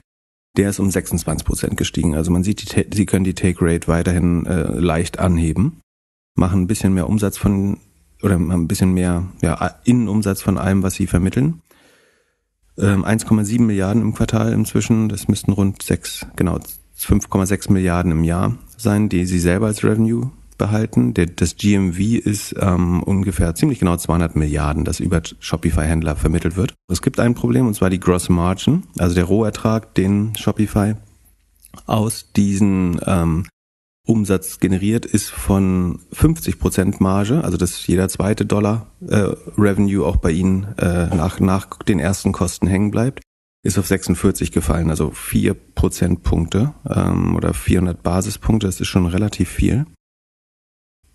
der ist um 26 Prozent gestiegen. Also man sieht, die, sie können die Take Rate weiterhin äh, leicht anheben, machen ein bisschen mehr Umsatz von oder ein bisschen mehr ja, Innenumsatz von allem, was sie vermitteln. Ähm, 1,7 Milliarden im Quartal inzwischen, das müssten rund 6, genau 5,6 Milliarden im Jahr sein, die sie selber als Revenue behalten. Der, das GMV ist ähm, ungefähr ziemlich genau 200 Milliarden, das über Shopify-Händler vermittelt wird. Es gibt ein Problem, und zwar die Gross Margin, also der Rohertrag, den Shopify aus diesen ähm, Umsatz generiert, ist von 50 Prozent Marge, also dass jeder zweite Dollar äh, Revenue auch bei ihnen äh, nach, nach den ersten Kosten hängen bleibt ist auf 46 gefallen, also vier Prozentpunkte ähm, oder 400 Basispunkte, das ist schon relativ viel.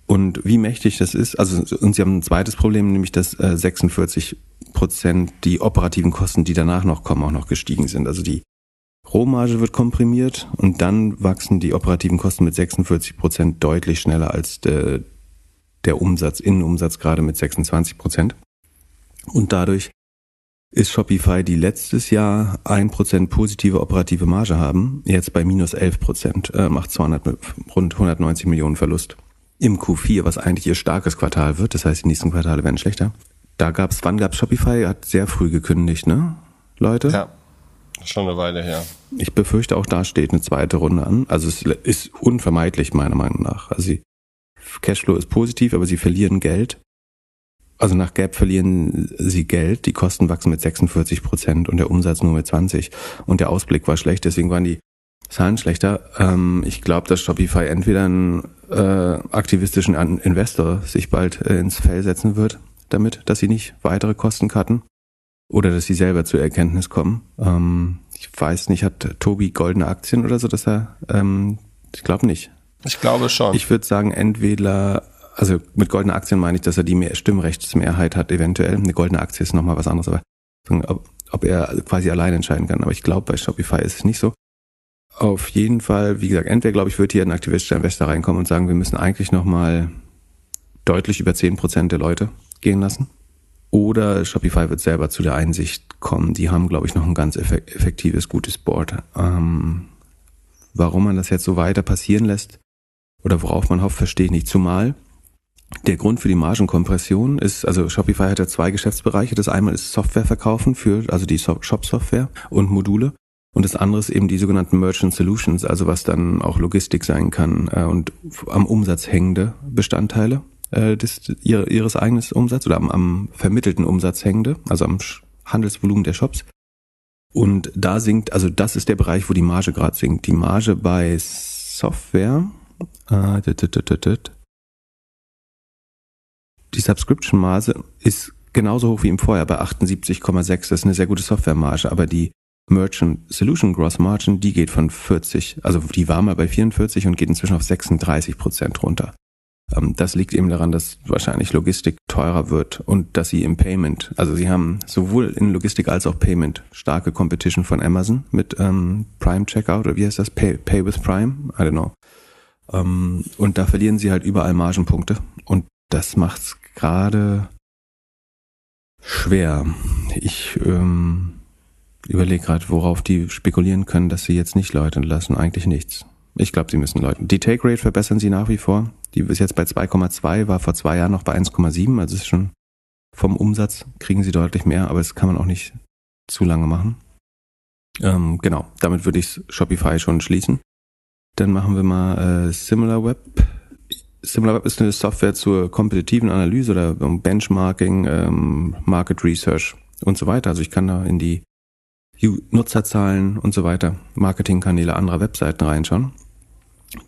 Und wie mächtig das ist, also und sie haben ein zweites Problem, nämlich dass äh, 46 Prozent die operativen Kosten, die danach noch kommen, auch noch gestiegen sind. Also die Rohmarge wird komprimiert und dann wachsen die operativen Kosten mit 46 Prozent deutlich schneller als der, der Umsatz, Innenumsatz gerade mit 26 Prozent. Und dadurch ist Shopify, die letztes Jahr ein Prozent positive operative Marge haben, jetzt bei minus 11 Prozent, äh, macht 200, rund 190 Millionen Verlust. Im Q4, was eigentlich ihr starkes Quartal wird, das heißt, die nächsten Quartale werden schlechter. Da gab's, wann gab's Shopify? Hat sehr früh gekündigt, ne? Leute? Ja, schon eine Weile her. Ich befürchte, auch da steht eine zweite Runde an. Also es ist unvermeidlich, meiner Meinung nach. Also sie, Cashflow ist positiv, aber sie verlieren Geld. Also nach Gap verlieren sie Geld, die Kosten wachsen mit 46 Prozent und der Umsatz nur mit 20. Und der Ausblick war schlecht, deswegen waren die Zahlen schlechter. Ähm, ich glaube, dass Shopify entweder einen äh, aktivistischen Investor sich bald äh, ins Fell setzen wird, damit, dass sie nicht weitere Kosten cutten oder dass sie selber zur Erkenntnis kommen. Ähm, ich weiß nicht, hat Tobi goldene Aktien oder so, dass er, ähm, ich glaube nicht. Ich glaube schon. Ich würde sagen, entweder also mit goldenen Aktien meine ich, dass er die mehr Stimmrechtsmehrheit hat, eventuell. Eine goldene Aktie ist nochmal was anderes, aber ob, ob er quasi allein entscheiden kann. Aber ich glaube, bei Shopify ist es nicht so. Auf jeden Fall, wie gesagt, entweder glaube ich, wird hier ein aktivistischer Investor reinkommen und sagen, wir müssen eigentlich nochmal deutlich über zehn Prozent der Leute gehen lassen. Oder Shopify wird selber zu der Einsicht kommen, die haben, glaube ich, noch ein ganz effektives, gutes Board. Ähm, warum man das jetzt so weiter passieren lässt oder worauf man hofft, verstehe ich nicht. Zumal der Grund für die Margenkompression ist, also Shopify hat ja zwei Geschäftsbereiche. Das einmal ist Software verkaufen für, also die Shop-Software und Module. Und das andere ist eben die sogenannten Merchant Solutions, also was dann auch Logistik sein kann äh, und am Umsatz hängende Bestandteile äh, des, ihr, ihres eigenen Umsatzes oder am, am vermittelten Umsatz hängende, also am Handelsvolumen der Shops. Und da sinkt, also das ist der Bereich, wo die Marge gerade sinkt. Die Marge bei Software, äh, die Subscription-Marge ist genauso hoch wie im Vorjahr bei 78,6. Das ist eine sehr gute Software-Marge, aber die Merchant Solution Gross Margin, die geht von 40, also die war mal bei 44 und geht inzwischen auf 36 Prozent runter. Ähm, das liegt eben daran, dass wahrscheinlich Logistik teurer wird und dass sie im Payment, also sie haben sowohl in Logistik als auch Payment starke Competition von Amazon mit ähm, Prime Checkout oder wie heißt das? Pay, Pay with Prime? I don't know. Ähm, und da verlieren sie halt überall Margenpunkte und das macht's gerade schwer. Ich ähm, überlege gerade, worauf die spekulieren können, dass sie jetzt nicht läuten lassen. Eigentlich nichts. Ich glaube, sie müssen läuten. Die Take Rate verbessern sie nach wie vor. Die ist jetzt bei 2,2, war vor zwei Jahren noch bei 1,7. Also ist schon vom Umsatz kriegen sie deutlich mehr, aber das kann man auch nicht zu lange machen. Ähm, genau, damit würde ich Shopify schon schließen. Dann machen wir mal äh, SimilarWeb. SimilarWeb ist eine Software zur kompetitiven Analyse oder Benchmarking, ähm, Market Research und so weiter. Also ich kann da in die Nutzerzahlen und so weiter, Marketingkanäle anderer Webseiten reinschauen.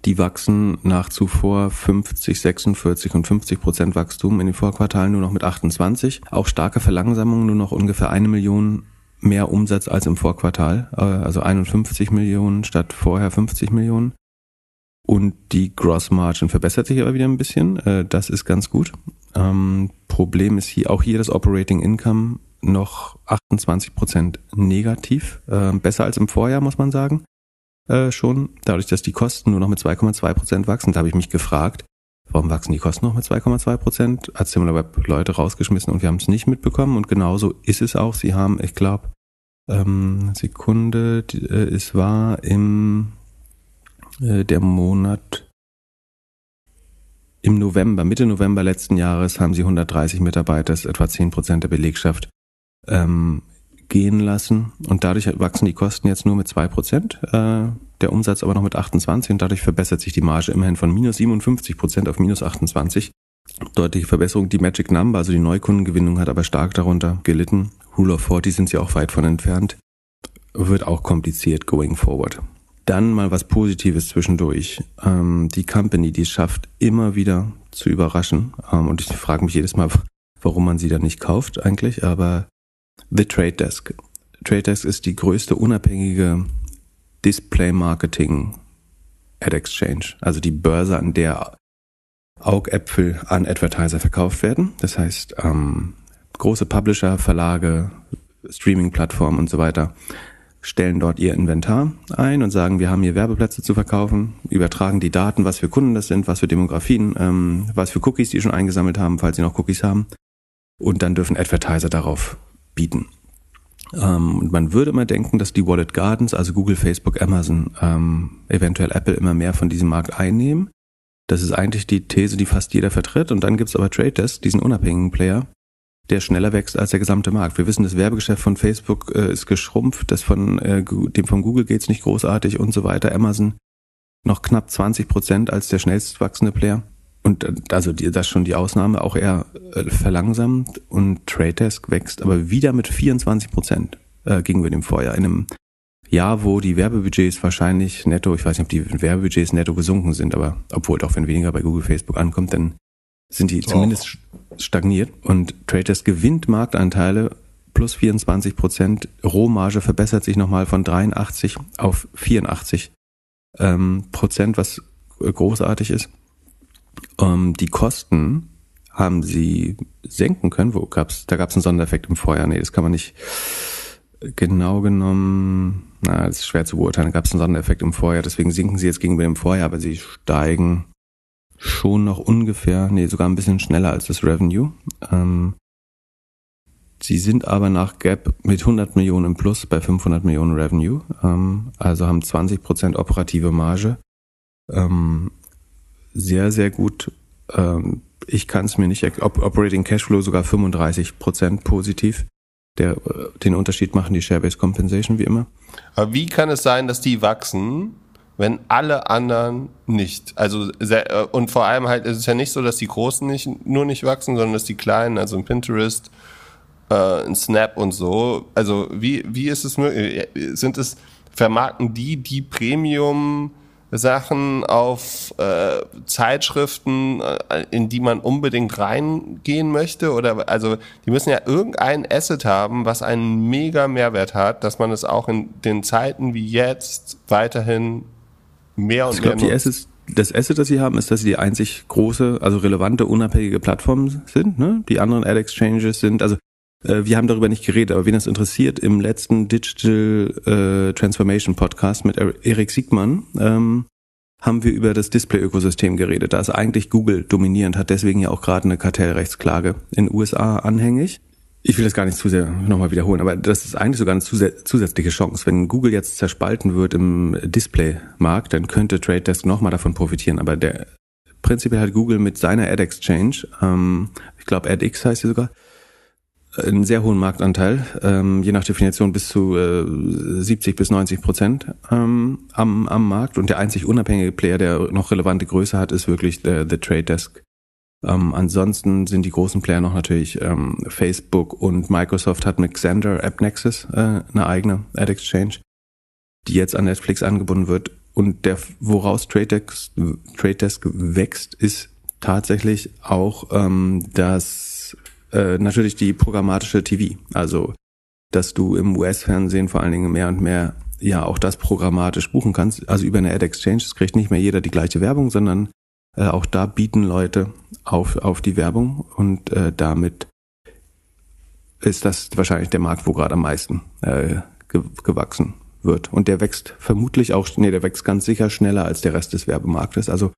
Die wachsen nach zuvor 50, 46 und 50 Prozent Wachstum in den Vorquartalen nur noch mit 28. Auch starke Verlangsamung, nur noch ungefähr eine Million mehr Umsatz als im Vorquartal, äh, also 51 Millionen statt vorher 50 Millionen. Und die Gross Margin verbessert sich aber wieder ein bisschen. Äh, das ist ganz gut. Ähm, Problem ist hier auch hier das Operating Income noch 28 Prozent negativ. Äh, besser als im Vorjahr, muss man sagen. Äh, schon. Dadurch, dass die Kosten nur noch mit 2,2 Prozent wachsen, da habe ich mich gefragt, warum wachsen die Kosten noch mit 2,2 Prozent? Hat SimilarWeb Leute rausgeschmissen und wir haben es nicht mitbekommen. Und genauso ist es auch. Sie haben, ich glaube, ähm, Sekunde, äh, es war im der Monat im November, Mitte November letzten Jahres haben sie 130 Mitarbeiter, das ist etwa 10 Prozent der Belegschaft, ähm, gehen lassen. Und dadurch wachsen die Kosten jetzt nur mit 2 Prozent, äh, der Umsatz aber noch mit 28 und dadurch verbessert sich die Marge immerhin von minus 57 Prozent auf minus 28. Deutliche Verbesserung. Die Magic Number, also die Neukundengewinnung, hat aber stark darunter gelitten. Rule of 40 sind sie auch weit von entfernt. Wird auch kompliziert going forward. Dann mal was Positives zwischendurch. Ähm, die Company, die es schafft, immer wieder zu überraschen. Ähm, und ich frage mich jedes Mal, warum man sie dann nicht kauft eigentlich. Aber The Trade Desk. Trade Desk ist die größte unabhängige Display Marketing Ad Exchange. Also die Börse, an der Augäpfel an Advertiser verkauft werden. Das heißt, ähm, große Publisher, Verlage, Streaming-Plattformen und so weiter stellen dort ihr Inventar ein und sagen, wir haben hier Werbeplätze zu verkaufen, übertragen die Daten, was für Kunden das sind, was für Demografien, ähm, was für Cookies die schon eingesammelt haben, falls sie noch Cookies haben. Und dann dürfen Advertiser darauf bieten. Ähm, und man würde immer denken, dass die Wallet Gardens, also Google, Facebook, Amazon, ähm, eventuell Apple immer mehr von diesem Markt einnehmen. Das ist eigentlich die These, die fast jeder vertritt. Und dann gibt's aber Trade Desk, diesen unabhängigen Player, der schneller wächst als der gesamte Markt. Wir wissen, das Werbegeschäft von Facebook äh, ist geschrumpft, das von äh, dem von Google geht's nicht großartig und so weiter. Amazon noch knapp 20 Prozent als der schnellst wachsende Player. Und äh, also die, das schon die Ausnahme, auch eher äh, verlangsamt. Und Trade Desk wächst aber wieder mit 24 Prozent äh, gegenüber dem Vorjahr. In einem Jahr, wo die Werbebudgets wahrscheinlich netto, ich weiß nicht, ob die Werbebudgets netto gesunken sind, aber obwohl doch, wenn weniger bei Google, Facebook ankommt, dann sind die zumindest stagniert und Traders gewinnt Marktanteile plus 24 Prozent. Rohmarge verbessert sich nochmal von 83 auf 84 ähm, Prozent, was großartig ist. Ähm, die Kosten haben sie senken können. Wo gab's? Da gab es einen Sondereffekt im Vorjahr. Nee, das kann man nicht genau genommen. Na, das ist schwer zu beurteilen. Da gab es einen Sondereffekt im Vorjahr. Deswegen sinken sie jetzt gegenüber dem Vorjahr, aber sie steigen schon noch ungefähr, nee, sogar ein bisschen schneller als das Revenue. Ähm, sie sind aber nach Gap mit 100 Millionen im Plus bei 500 Millionen Revenue, ähm, also haben 20 Prozent operative Marge. Ähm, sehr, sehr gut. Ähm, ich kann es mir nicht, Operating Cashflow sogar 35 Prozent positiv. Der, äh, den Unterschied machen die Share-Based Compensation wie immer. Aber wie kann es sein, dass die wachsen, wenn alle anderen nicht. Also äh, und vor allem halt ist es ja nicht so, dass die Großen nicht nur nicht wachsen, sondern dass die Kleinen, also ein Pinterest, äh, ein Snap und so. Also wie wie ist es möglich? Sind es vermarkten die die Premium Sachen auf äh, Zeitschriften, äh, in die man unbedingt reingehen möchte? Oder also die müssen ja irgendein Asset haben, was einen mega Mehrwert hat, dass man es auch in den Zeiten wie jetzt weiterhin mehr und ich glaube, die Assets, das Asset, das sie haben, ist, dass sie die einzig große, also relevante, unabhängige Plattform sind. Ne? Die anderen Ad Exchanges sind, also äh, wir haben darüber nicht geredet, aber wen das interessiert, im letzten Digital äh, Transformation Podcast mit Erik Siegmann ähm, haben wir über das Display-Ökosystem geredet. Da ist eigentlich Google dominierend, hat deswegen ja auch gerade eine Kartellrechtsklage in USA anhängig ich will das gar nicht zu sehr nochmal wiederholen, aber das ist eigentlich sogar eine zusätzliche Chance. Wenn Google jetzt zerspalten wird im Display-Markt, dann könnte Trade Desk nochmal davon profitieren. Aber der prinzipiell hat Google mit seiner Ad Exchange, ähm, ich glaube AdX heißt sie sogar, einen sehr hohen Marktanteil, ähm, je nach Definition bis zu äh, 70 bis 90 Prozent ähm, am, am Markt. Und der einzig unabhängige Player, der noch relevante Größe hat, ist wirklich der, der Trade Desk ähm, ansonsten sind die großen Player noch natürlich ähm, Facebook und Microsoft hat mit Xander AppNexus äh, eine eigene Ad Exchange, die jetzt an Netflix angebunden wird. Und der, woraus Trade Desk, Trade Desk wächst, ist tatsächlich auch ähm, das äh, natürlich die programmatische TV. Also dass du im US-Fernsehen vor allen Dingen mehr und mehr ja auch das programmatisch buchen kannst. Also über eine Ad Exchange, es kriegt nicht mehr jeder die gleiche Werbung, sondern äh, auch da bieten Leute auf, auf die Werbung und äh, damit ist das wahrscheinlich der Markt, wo gerade am meisten äh, ge gewachsen wird. Und der wächst vermutlich auch, nee, der wächst ganz sicher schneller als der Rest des Werbemarktes. Also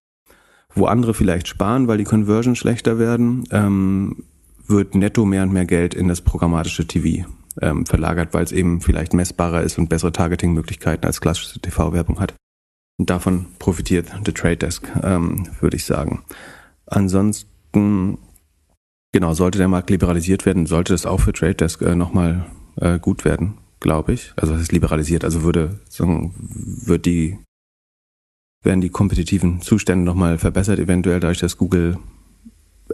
wo andere vielleicht sparen, weil die Conversion schlechter werden, ähm, wird netto mehr und mehr Geld in das programmatische TV ähm, verlagert, weil es eben vielleicht messbarer ist und bessere Targeting-Möglichkeiten als klassische TV-Werbung hat. Davon profitiert The Trade Desk, ähm, würde ich sagen. Ansonsten, genau, sollte der Markt liberalisiert werden, sollte das auch für Trade Desk äh, nochmal äh, gut werden, glaube ich. Also es ist liberalisiert, also würde, sagen, wird die, werden die kompetitiven Zustände nochmal verbessert, eventuell dadurch, dass Google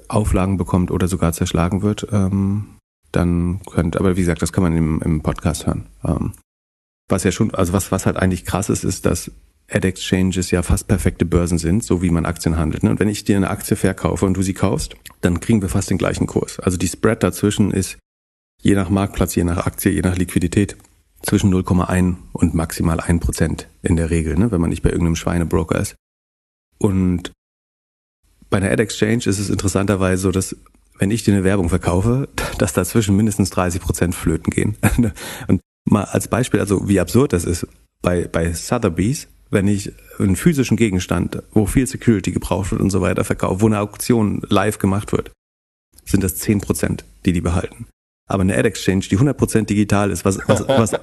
Auflagen bekommt oder sogar zerschlagen wird. Ähm, dann könnte, aber wie gesagt, das kann man im, im Podcast hören. Ähm, was ja schon, also was, was halt eigentlich krass ist, ist, dass Ad-Exchanges ja fast perfekte Börsen sind, so wie man Aktien handelt. Ne? Und wenn ich dir eine Aktie verkaufe und du sie kaufst, dann kriegen wir fast den gleichen Kurs. Also die Spread dazwischen ist je nach Marktplatz, je nach Aktie, je nach Liquidität zwischen 0,1 und maximal 1 Prozent in der Regel, ne? wenn man nicht bei irgendeinem Schweinebroker ist. Und bei einer Ad Exchange ist es interessanterweise so, dass wenn ich dir eine Werbung verkaufe, dass dazwischen mindestens 30 Prozent flöten gehen. Und mal als Beispiel, also wie absurd das ist, bei, bei Sotheby's, wenn ich einen physischen Gegenstand, wo viel Security gebraucht wird und so weiter, verkaufe, wo eine Auktion live gemacht wird, sind das 10 Prozent, die die behalten. Aber eine Ad Exchange, die 100% digital ist, was, was, was,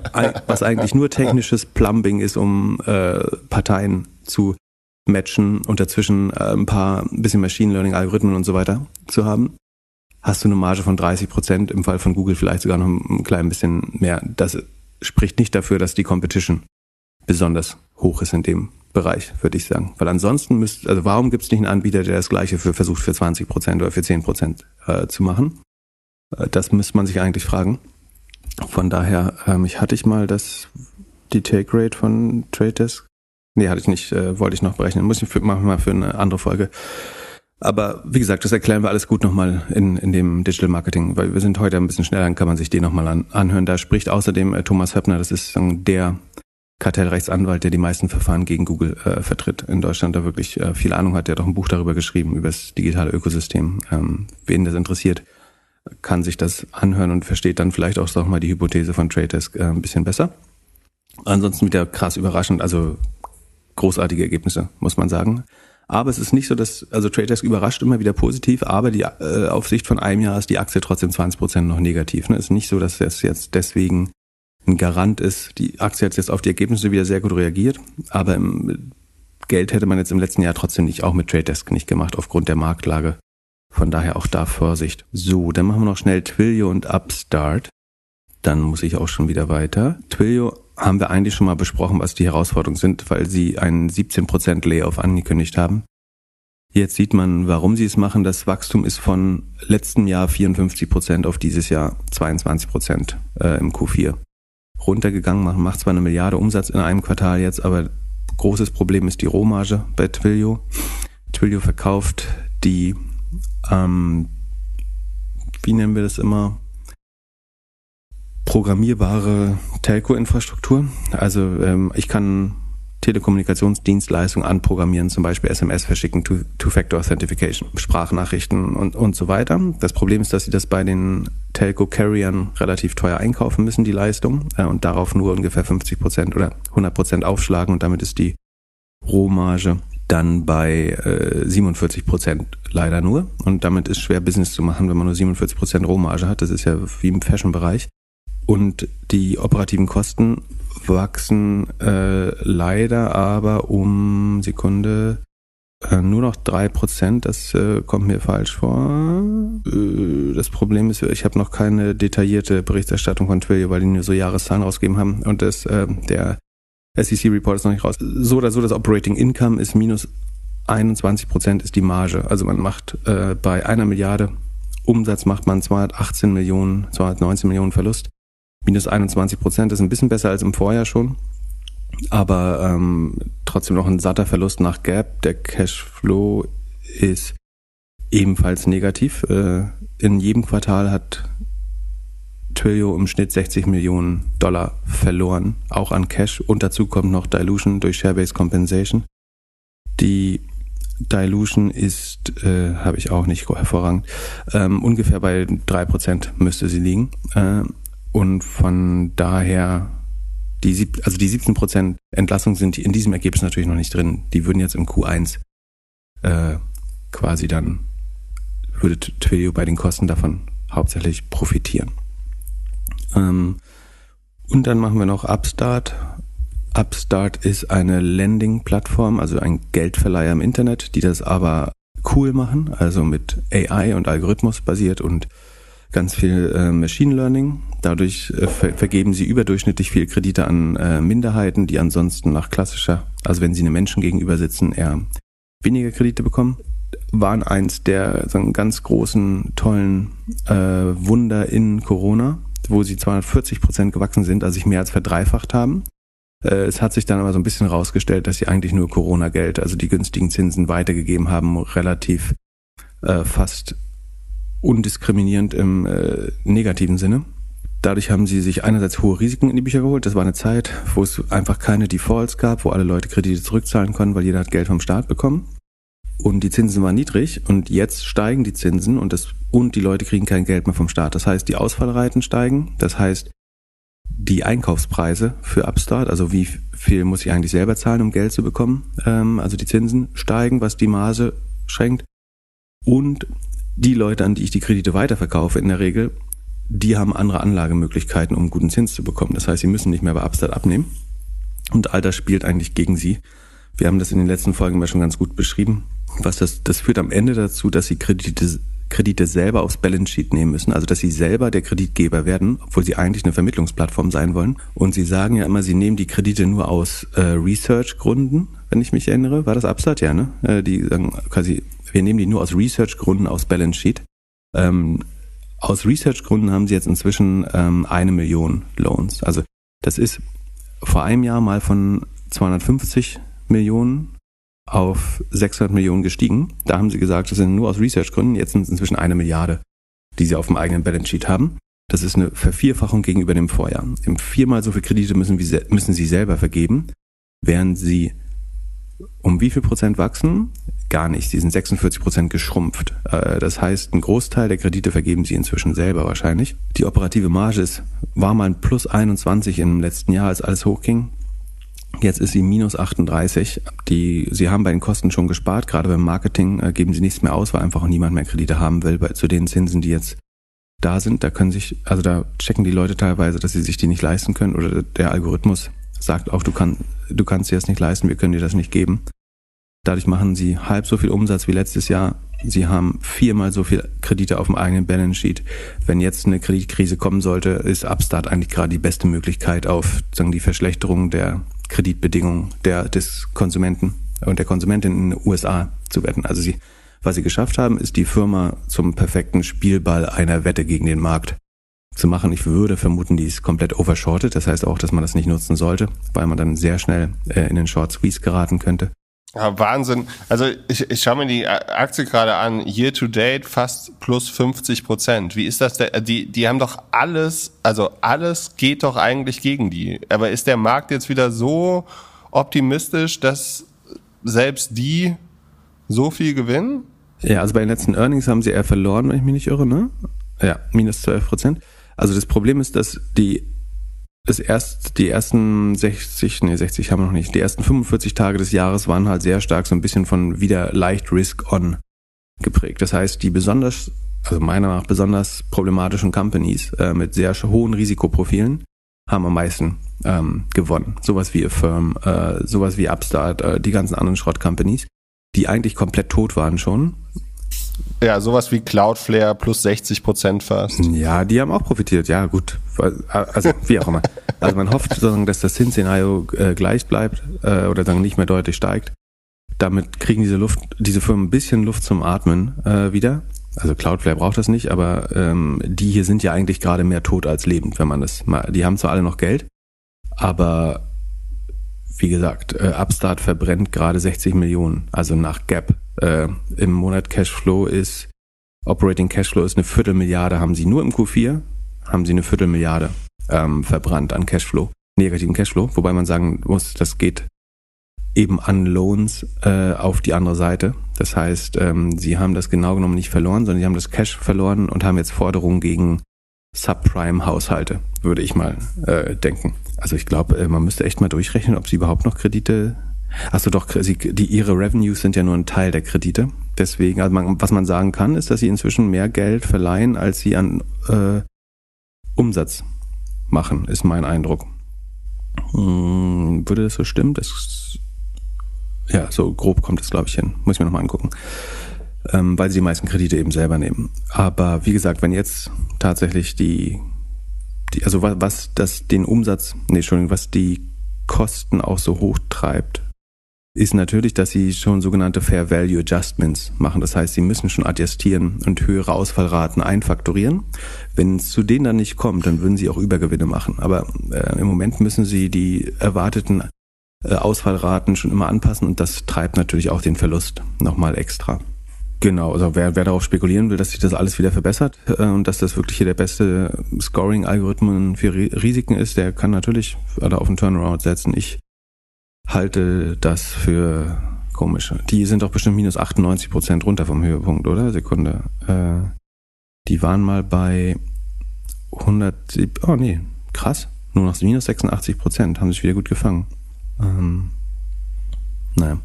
was eigentlich nur technisches Plumbing ist, um äh, Parteien zu matchen und dazwischen äh, ein paar ein bisschen Machine Learning Algorithmen und so weiter zu haben, hast du eine Marge von 30 Prozent, im Fall von Google vielleicht sogar noch ein klein bisschen mehr. Das spricht nicht dafür, dass die Competition besonders hoch ist in dem Bereich, würde ich sagen. Weil ansonsten müsst, also warum gibt es nicht einen Anbieter, der das gleiche für versucht für 20 Prozent oder für 10 Prozent äh, zu machen? Äh, das müsste man sich eigentlich fragen. Von daher, ähm, ich hatte ich mal das die Take Rate von Trade Desk Nee, hatte ich nicht, äh, wollte ich noch berechnen. Muss ich für, machen mal für eine andere Folge. Aber wie gesagt, das erklären wir alles gut nochmal in, in dem Digital Marketing, weil wir sind heute ein bisschen schneller, dann kann man sich den nochmal an, anhören. Da spricht außerdem äh, Thomas Höppner, das ist sagen, der Kartellrechtsanwalt, der die meisten Verfahren gegen Google äh, vertritt in Deutschland, da wirklich äh, viel Ahnung hat. Der hat auch ein Buch darüber geschrieben, über das digitale Ökosystem. Ähm, wen das interessiert, kann sich das anhören und versteht dann vielleicht auch noch mal die Hypothese von Tradesk äh, ein bisschen besser. Ansonsten wieder krass überraschend, also großartige Ergebnisse, muss man sagen. Aber es ist nicht so, dass, also Tradedesk überrascht immer wieder positiv, aber die äh, auf Sicht von einem Jahr ist die Aktie trotzdem 20 Prozent noch negativ. Ne? Es ist nicht so, dass es jetzt deswegen ein Garant ist. Die Aktie hat jetzt auf die Ergebnisse wieder sehr gut reagiert, aber Geld hätte man jetzt im letzten Jahr trotzdem nicht, auch mit Tradedesk nicht gemacht, aufgrund der Marktlage. Von daher auch da Vorsicht. So, dann machen wir noch schnell Twilio und Upstart. Dann muss ich auch schon wieder weiter. Twilio haben wir eigentlich schon mal besprochen, was die Herausforderungen sind, weil sie einen 17% Layoff angekündigt haben. Jetzt sieht man, warum sie es machen. Das Wachstum ist von letztem Jahr 54% auf dieses Jahr 22% äh, im Q4 runtergegangen. Man macht zwar eine Milliarde Umsatz in einem Quartal jetzt, aber großes Problem ist die Rohmarge bei Twilio. Twilio verkauft die, ähm, wie nennen wir das immer, programmierbare Telco-Infrastruktur. Also ähm, ich kann Telekommunikationsdienstleistungen anprogrammieren, zum Beispiel SMS verschicken, Two-Factor Authentification, Sprachnachrichten und, und so weiter. Das Problem ist, dass sie das bei den Telco-Carriern relativ teuer einkaufen müssen, die Leistung, äh, und darauf nur ungefähr 50 Prozent oder 100 Prozent aufschlagen und damit ist die Rohmarge dann bei äh, 47 Prozent leider nur. Und damit ist schwer Business zu machen, wenn man nur 47 Prozent Rohmarge hat. Das ist ja wie im Fashion-Bereich. Und die operativen Kosten wachsen äh, leider aber um Sekunde äh, nur noch drei Prozent. Das äh, kommt mir falsch vor. Äh, das Problem ist, ich habe noch keine detaillierte Berichterstattung von Twilio, weil die nur so Jahreszahlen rausgegeben haben. Und das, äh, der SEC-Report ist noch nicht raus. So oder so, das Operating Income ist minus 21 Prozent ist die Marge. Also man macht äh, bei einer Milliarde Umsatz macht man 218 Millionen, 219 Millionen Verlust minus 21 Prozent ist ein bisschen besser als im Vorjahr schon, aber ähm, trotzdem noch ein satter Verlust nach Gap. Der Cashflow ist ebenfalls negativ. Äh, in jedem Quartal hat Twilio im Schnitt 60 Millionen Dollar verloren, auch an Cash. Und dazu kommt noch Dilution durch Share-Based Compensation. Die Dilution ist, äh, habe ich auch nicht hervorragend, ähm, ungefähr bei drei Prozent müsste sie liegen. Äh, und von daher, die, sieb, also die 17 Prozent Entlassung sind in diesem Ergebnis natürlich noch nicht drin. Die würden jetzt im Q1 äh, quasi dann, würde Twilio bei den Kosten davon hauptsächlich profitieren. Ähm, und dann machen wir noch Upstart. Upstart ist eine Lending-Plattform, also ein Geldverleiher im Internet, die das aber cool machen, also mit AI und Algorithmus basiert und ganz viel äh, Machine Learning. Dadurch äh, ver vergeben sie überdurchschnittlich viel Kredite an äh, Minderheiten, die ansonsten nach klassischer, also wenn sie einem Menschen gegenüber sitzen, eher weniger Kredite bekommen. Waren eins der sagen, ganz großen, tollen äh, Wunder in Corona, wo sie 240 Prozent gewachsen sind, also sich mehr als verdreifacht haben. Äh, es hat sich dann aber so ein bisschen rausgestellt, dass sie eigentlich nur Corona-Geld, also die günstigen Zinsen weitergegeben haben, relativ äh, fast undiskriminierend im äh, negativen Sinne. Dadurch haben sie sich einerseits hohe Risiken in die Bücher geholt. Das war eine Zeit, wo es einfach keine Defaults gab, wo alle Leute Kredite zurückzahlen konnten, weil jeder hat Geld vom Staat bekommen. und die Zinsen waren niedrig und jetzt steigen die Zinsen und das und die Leute kriegen kein Geld mehr vom Staat. Das heißt, die Ausfallreiten steigen. Das heißt, die Einkaufspreise für Upstart, also wie viel muss ich eigentlich selber zahlen, um Geld zu bekommen, ähm, also die Zinsen steigen, was die Marge schenkt. Und die Leute, an die ich die Kredite weiterverkaufe, in der Regel, die haben andere Anlagemöglichkeiten, um guten Zins zu bekommen. Das heißt, sie müssen nicht mehr bei Upstart abnehmen. Und all das spielt eigentlich gegen sie. Wir haben das in den letzten Folgen mal schon ganz gut beschrieben. Was das, das führt am Ende dazu, dass sie Kredite, Kredite selber aufs Balance Sheet nehmen müssen, also dass sie selber der Kreditgeber werden, obwohl sie eigentlich eine Vermittlungsplattform sein wollen. Und sie sagen ja immer, sie nehmen die Kredite nur aus äh, Research-Gründen, wenn ich mich erinnere. War das Upstart? Ja, ne? Äh, die sagen quasi, wir nehmen die nur aus Research-Gründen aus Balance Sheet. Ähm, aus Research-Gründen haben sie jetzt inzwischen ähm, eine Million Loans. Also das ist vor einem Jahr mal von 250 Millionen auf 600 Millionen gestiegen. Da haben sie gesagt, das sind nur aus Research-Gründen. Jetzt sind es inzwischen eine Milliarde, die sie auf dem eigenen Balance Sheet haben. Das ist eine Vervierfachung gegenüber dem Vorjahr. Im viermal so viel Kredite müssen, müssen sie selber vergeben, während sie um wie viel Prozent wachsen? Gar nicht. Sie sind 46 Prozent geschrumpft. Äh, das heißt, ein Großteil der Kredite vergeben sie inzwischen selber wahrscheinlich. Die operative Marge ist, war mal ein plus 21 im letzten Jahr, als alles hochging. Jetzt ist sie minus 38. Die, sie haben bei den Kosten schon gespart. Gerade beim Marketing äh, geben sie nichts mehr aus, weil einfach niemand mehr Kredite haben will. Bei, zu den Zinsen, die jetzt da sind, da können sich, also da checken die Leute teilweise, dass sie sich die nicht leisten können oder der Algorithmus sagt auch, du, kann, du kannst dir das nicht leisten, wir können dir das nicht geben. Dadurch machen sie halb so viel Umsatz wie letztes Jahr. Sie haben viermal so viel Kredite auf dem eigenen Balance Sheet. Wenn jetzt eine Kreditkrise kommen sollte, ist Upstart eigentlich gerade die beste Möglichkeit auf sagen die Verschlechterung der Kreditbedingungen der, des Konsumenten und der Konsumentin in den USA zu wetten. Also sie, was sie geschafft haben, ist die Firma zum perfekten Spielball einer Wette gegen den Markt zu machen. Ich würde vermuten, die ist komplett overshorted. Das heißt auch, dass man das nicht nutzen sollte, weil man dann sehr schnell äh, in den Short Squeeze geraten könnte. Ja, Wahnsinn. Also ich, ich schaue mir die Aktie gerade an, year to date fast plus 50 Prozent. Wie ist das? Der, die, die haben doch alles, also alles geht doch eigentlich gegen die. Aber ist der Markt jetzt wieder so optimistisch, dass selbst die so viel gewinnen? Ja, also bei den letzten Earnings haben sie eher verloren, wenn ich mich nicht irre, ne? Ja, minus 12 Prozent. Also das Problem ist, dass die das erst, die ersten 60, nee, 60 haben wir noch nicht, die ersten 45 Tage des Jahres waren halt sehr stark so ein bisschen von wieder leicht Risk-On geprägt. Das heißt, die besonders, also meiner Meinung nach besonders problematischen Companies äh, mit sehr hohen Risikoprofilen haben am meisten ähm, gewonnen. Sowas wie Affirm, äh, sowas wie Upstart, äh, die ganzen anderen Schrott-Companies, die eigentlich komplett tot waren schon ja, sowas wie Cloudflare plus 60 Prozent fast. Ja, die haben auch profitiert. Ja, gut. Also, wie auch immer. Also man hofft, sozusagen, dass das Zinsszenario äh, gleich bleibt äh, oder dann nicht mehr deutlich steigt. Damit kriegen diese Luft, diese Firmen ein bisschen Luft zum Atmen äh, wieder. Also Cloudflare braucht das nicht, aber ähm, die hier sind ja eigentlich gerade mehr tot als lebend, wenn man das mal. Die haben zwar alle noch Geld, aber wie gesagt, äh, Upstart verbrennt gerade 60 Millionen, also nach Gap äh, im Monat Cashflow ist, Operating Cashflow ist eine Viertelmilliarde, haben sie nur im Q4, haben sie eine Viertelmilliarde ähm, verbrannt an Cashflow, negativen Cashflow, wobei man sagen muss, das geht eben an Loans äh, auf die andere Seite. Das heißt, ähm, sie haben das genau genommen nicht verloren, sondern sie haben das Cash verloren und haben jetzt Forderungen gegen Subprime-Haushalte, würde ich mal äh, denken. Also ich glaube, äh, man müsste echt mal durchrechnen, ob sie überhaupt noch Kredite Achso, doch, sie, die, ihre Revenues sind ja nur ein Teil der Kredite. Deswegen, also man, was man sagen kann, ist, dass sie inzwischen mehr Geld verleihen, als sie an äh, Umsatz machen, ist mein Eindruck. Hm, würde das so stimmen? Das, ja, so grob kommt das, glaube ich, hin. Muss ich mir nochmal angucken. Ähm, weil sie die meisten Kredite eben selber nehmen. Aber wie gesagt, wenn jetzt tatsächlich die, die also was, was das den Umsatz, nee, Entschuldigung, was die Kosten auch so hoch treibt, ist natürlich, dass sie schon sogenannte Fair Value Adjustments machen. Das heißt, sie müssen schon adjustieren und höhere Ausfallraten einfaktorieren. Wenn es zu denen dann nicht kommt, dann würden sie auch Übergewinne machen. Aber äh, im Moment müssen sie die erwarteten äh, Ausfallraten schon immer anpassen und das treibt natürlich auch den Verlust nochmal extra. Genau, also wer, wer darauf spekulieren will, dass sich das alles wieder verbessert äh, und dass das wirklich hier der beste Scoring-Algorithmen für Risiken ist, der kann natürlich auf einen Turnaround setzen. Ich halte das für komisch. Die sind doch bestimmt minus 98 Prozent runter vom Höhepunkt, oder? Sekunde. Äh, die waren mal bei 107, oh nee, krass. Nur noch minus 86 Prozent, haben sich wieder gut gefangen. Ähm, naja.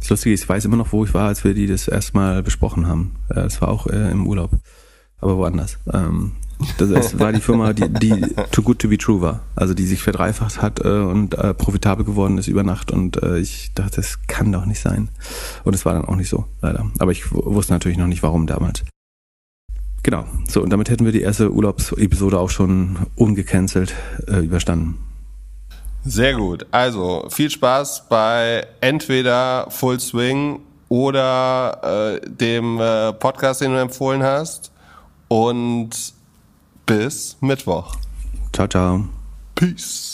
Das Lustige ist, ich weiß immer noch, wo ich war, als wir die das erstmal besprochen haben. Äh, Es war auch äh, im Urlaub, aber woanders. Ähm, das, das war die Firma, die, die Too Good to Be True war. Also die sich verdreifacht hat äh, und äh, profitabel geworden ist über Nacht. Und äh, ich dachte, das kann doch nicht sein. Und es war dann auch nicht so, leider. Aber ich wusste natürlich noch nicht, warum damals. Genau. So, und damit hätten wir die erste Urlaubsepisode auch schon ungecancelt äh, überstanden. Sehr gut. Also viel Spaß bei entweder Full Swing oder äh, dem äh, Podcast, den du empfohlen hast. Und bis Mittwoch. Ciao, ciao. Peace.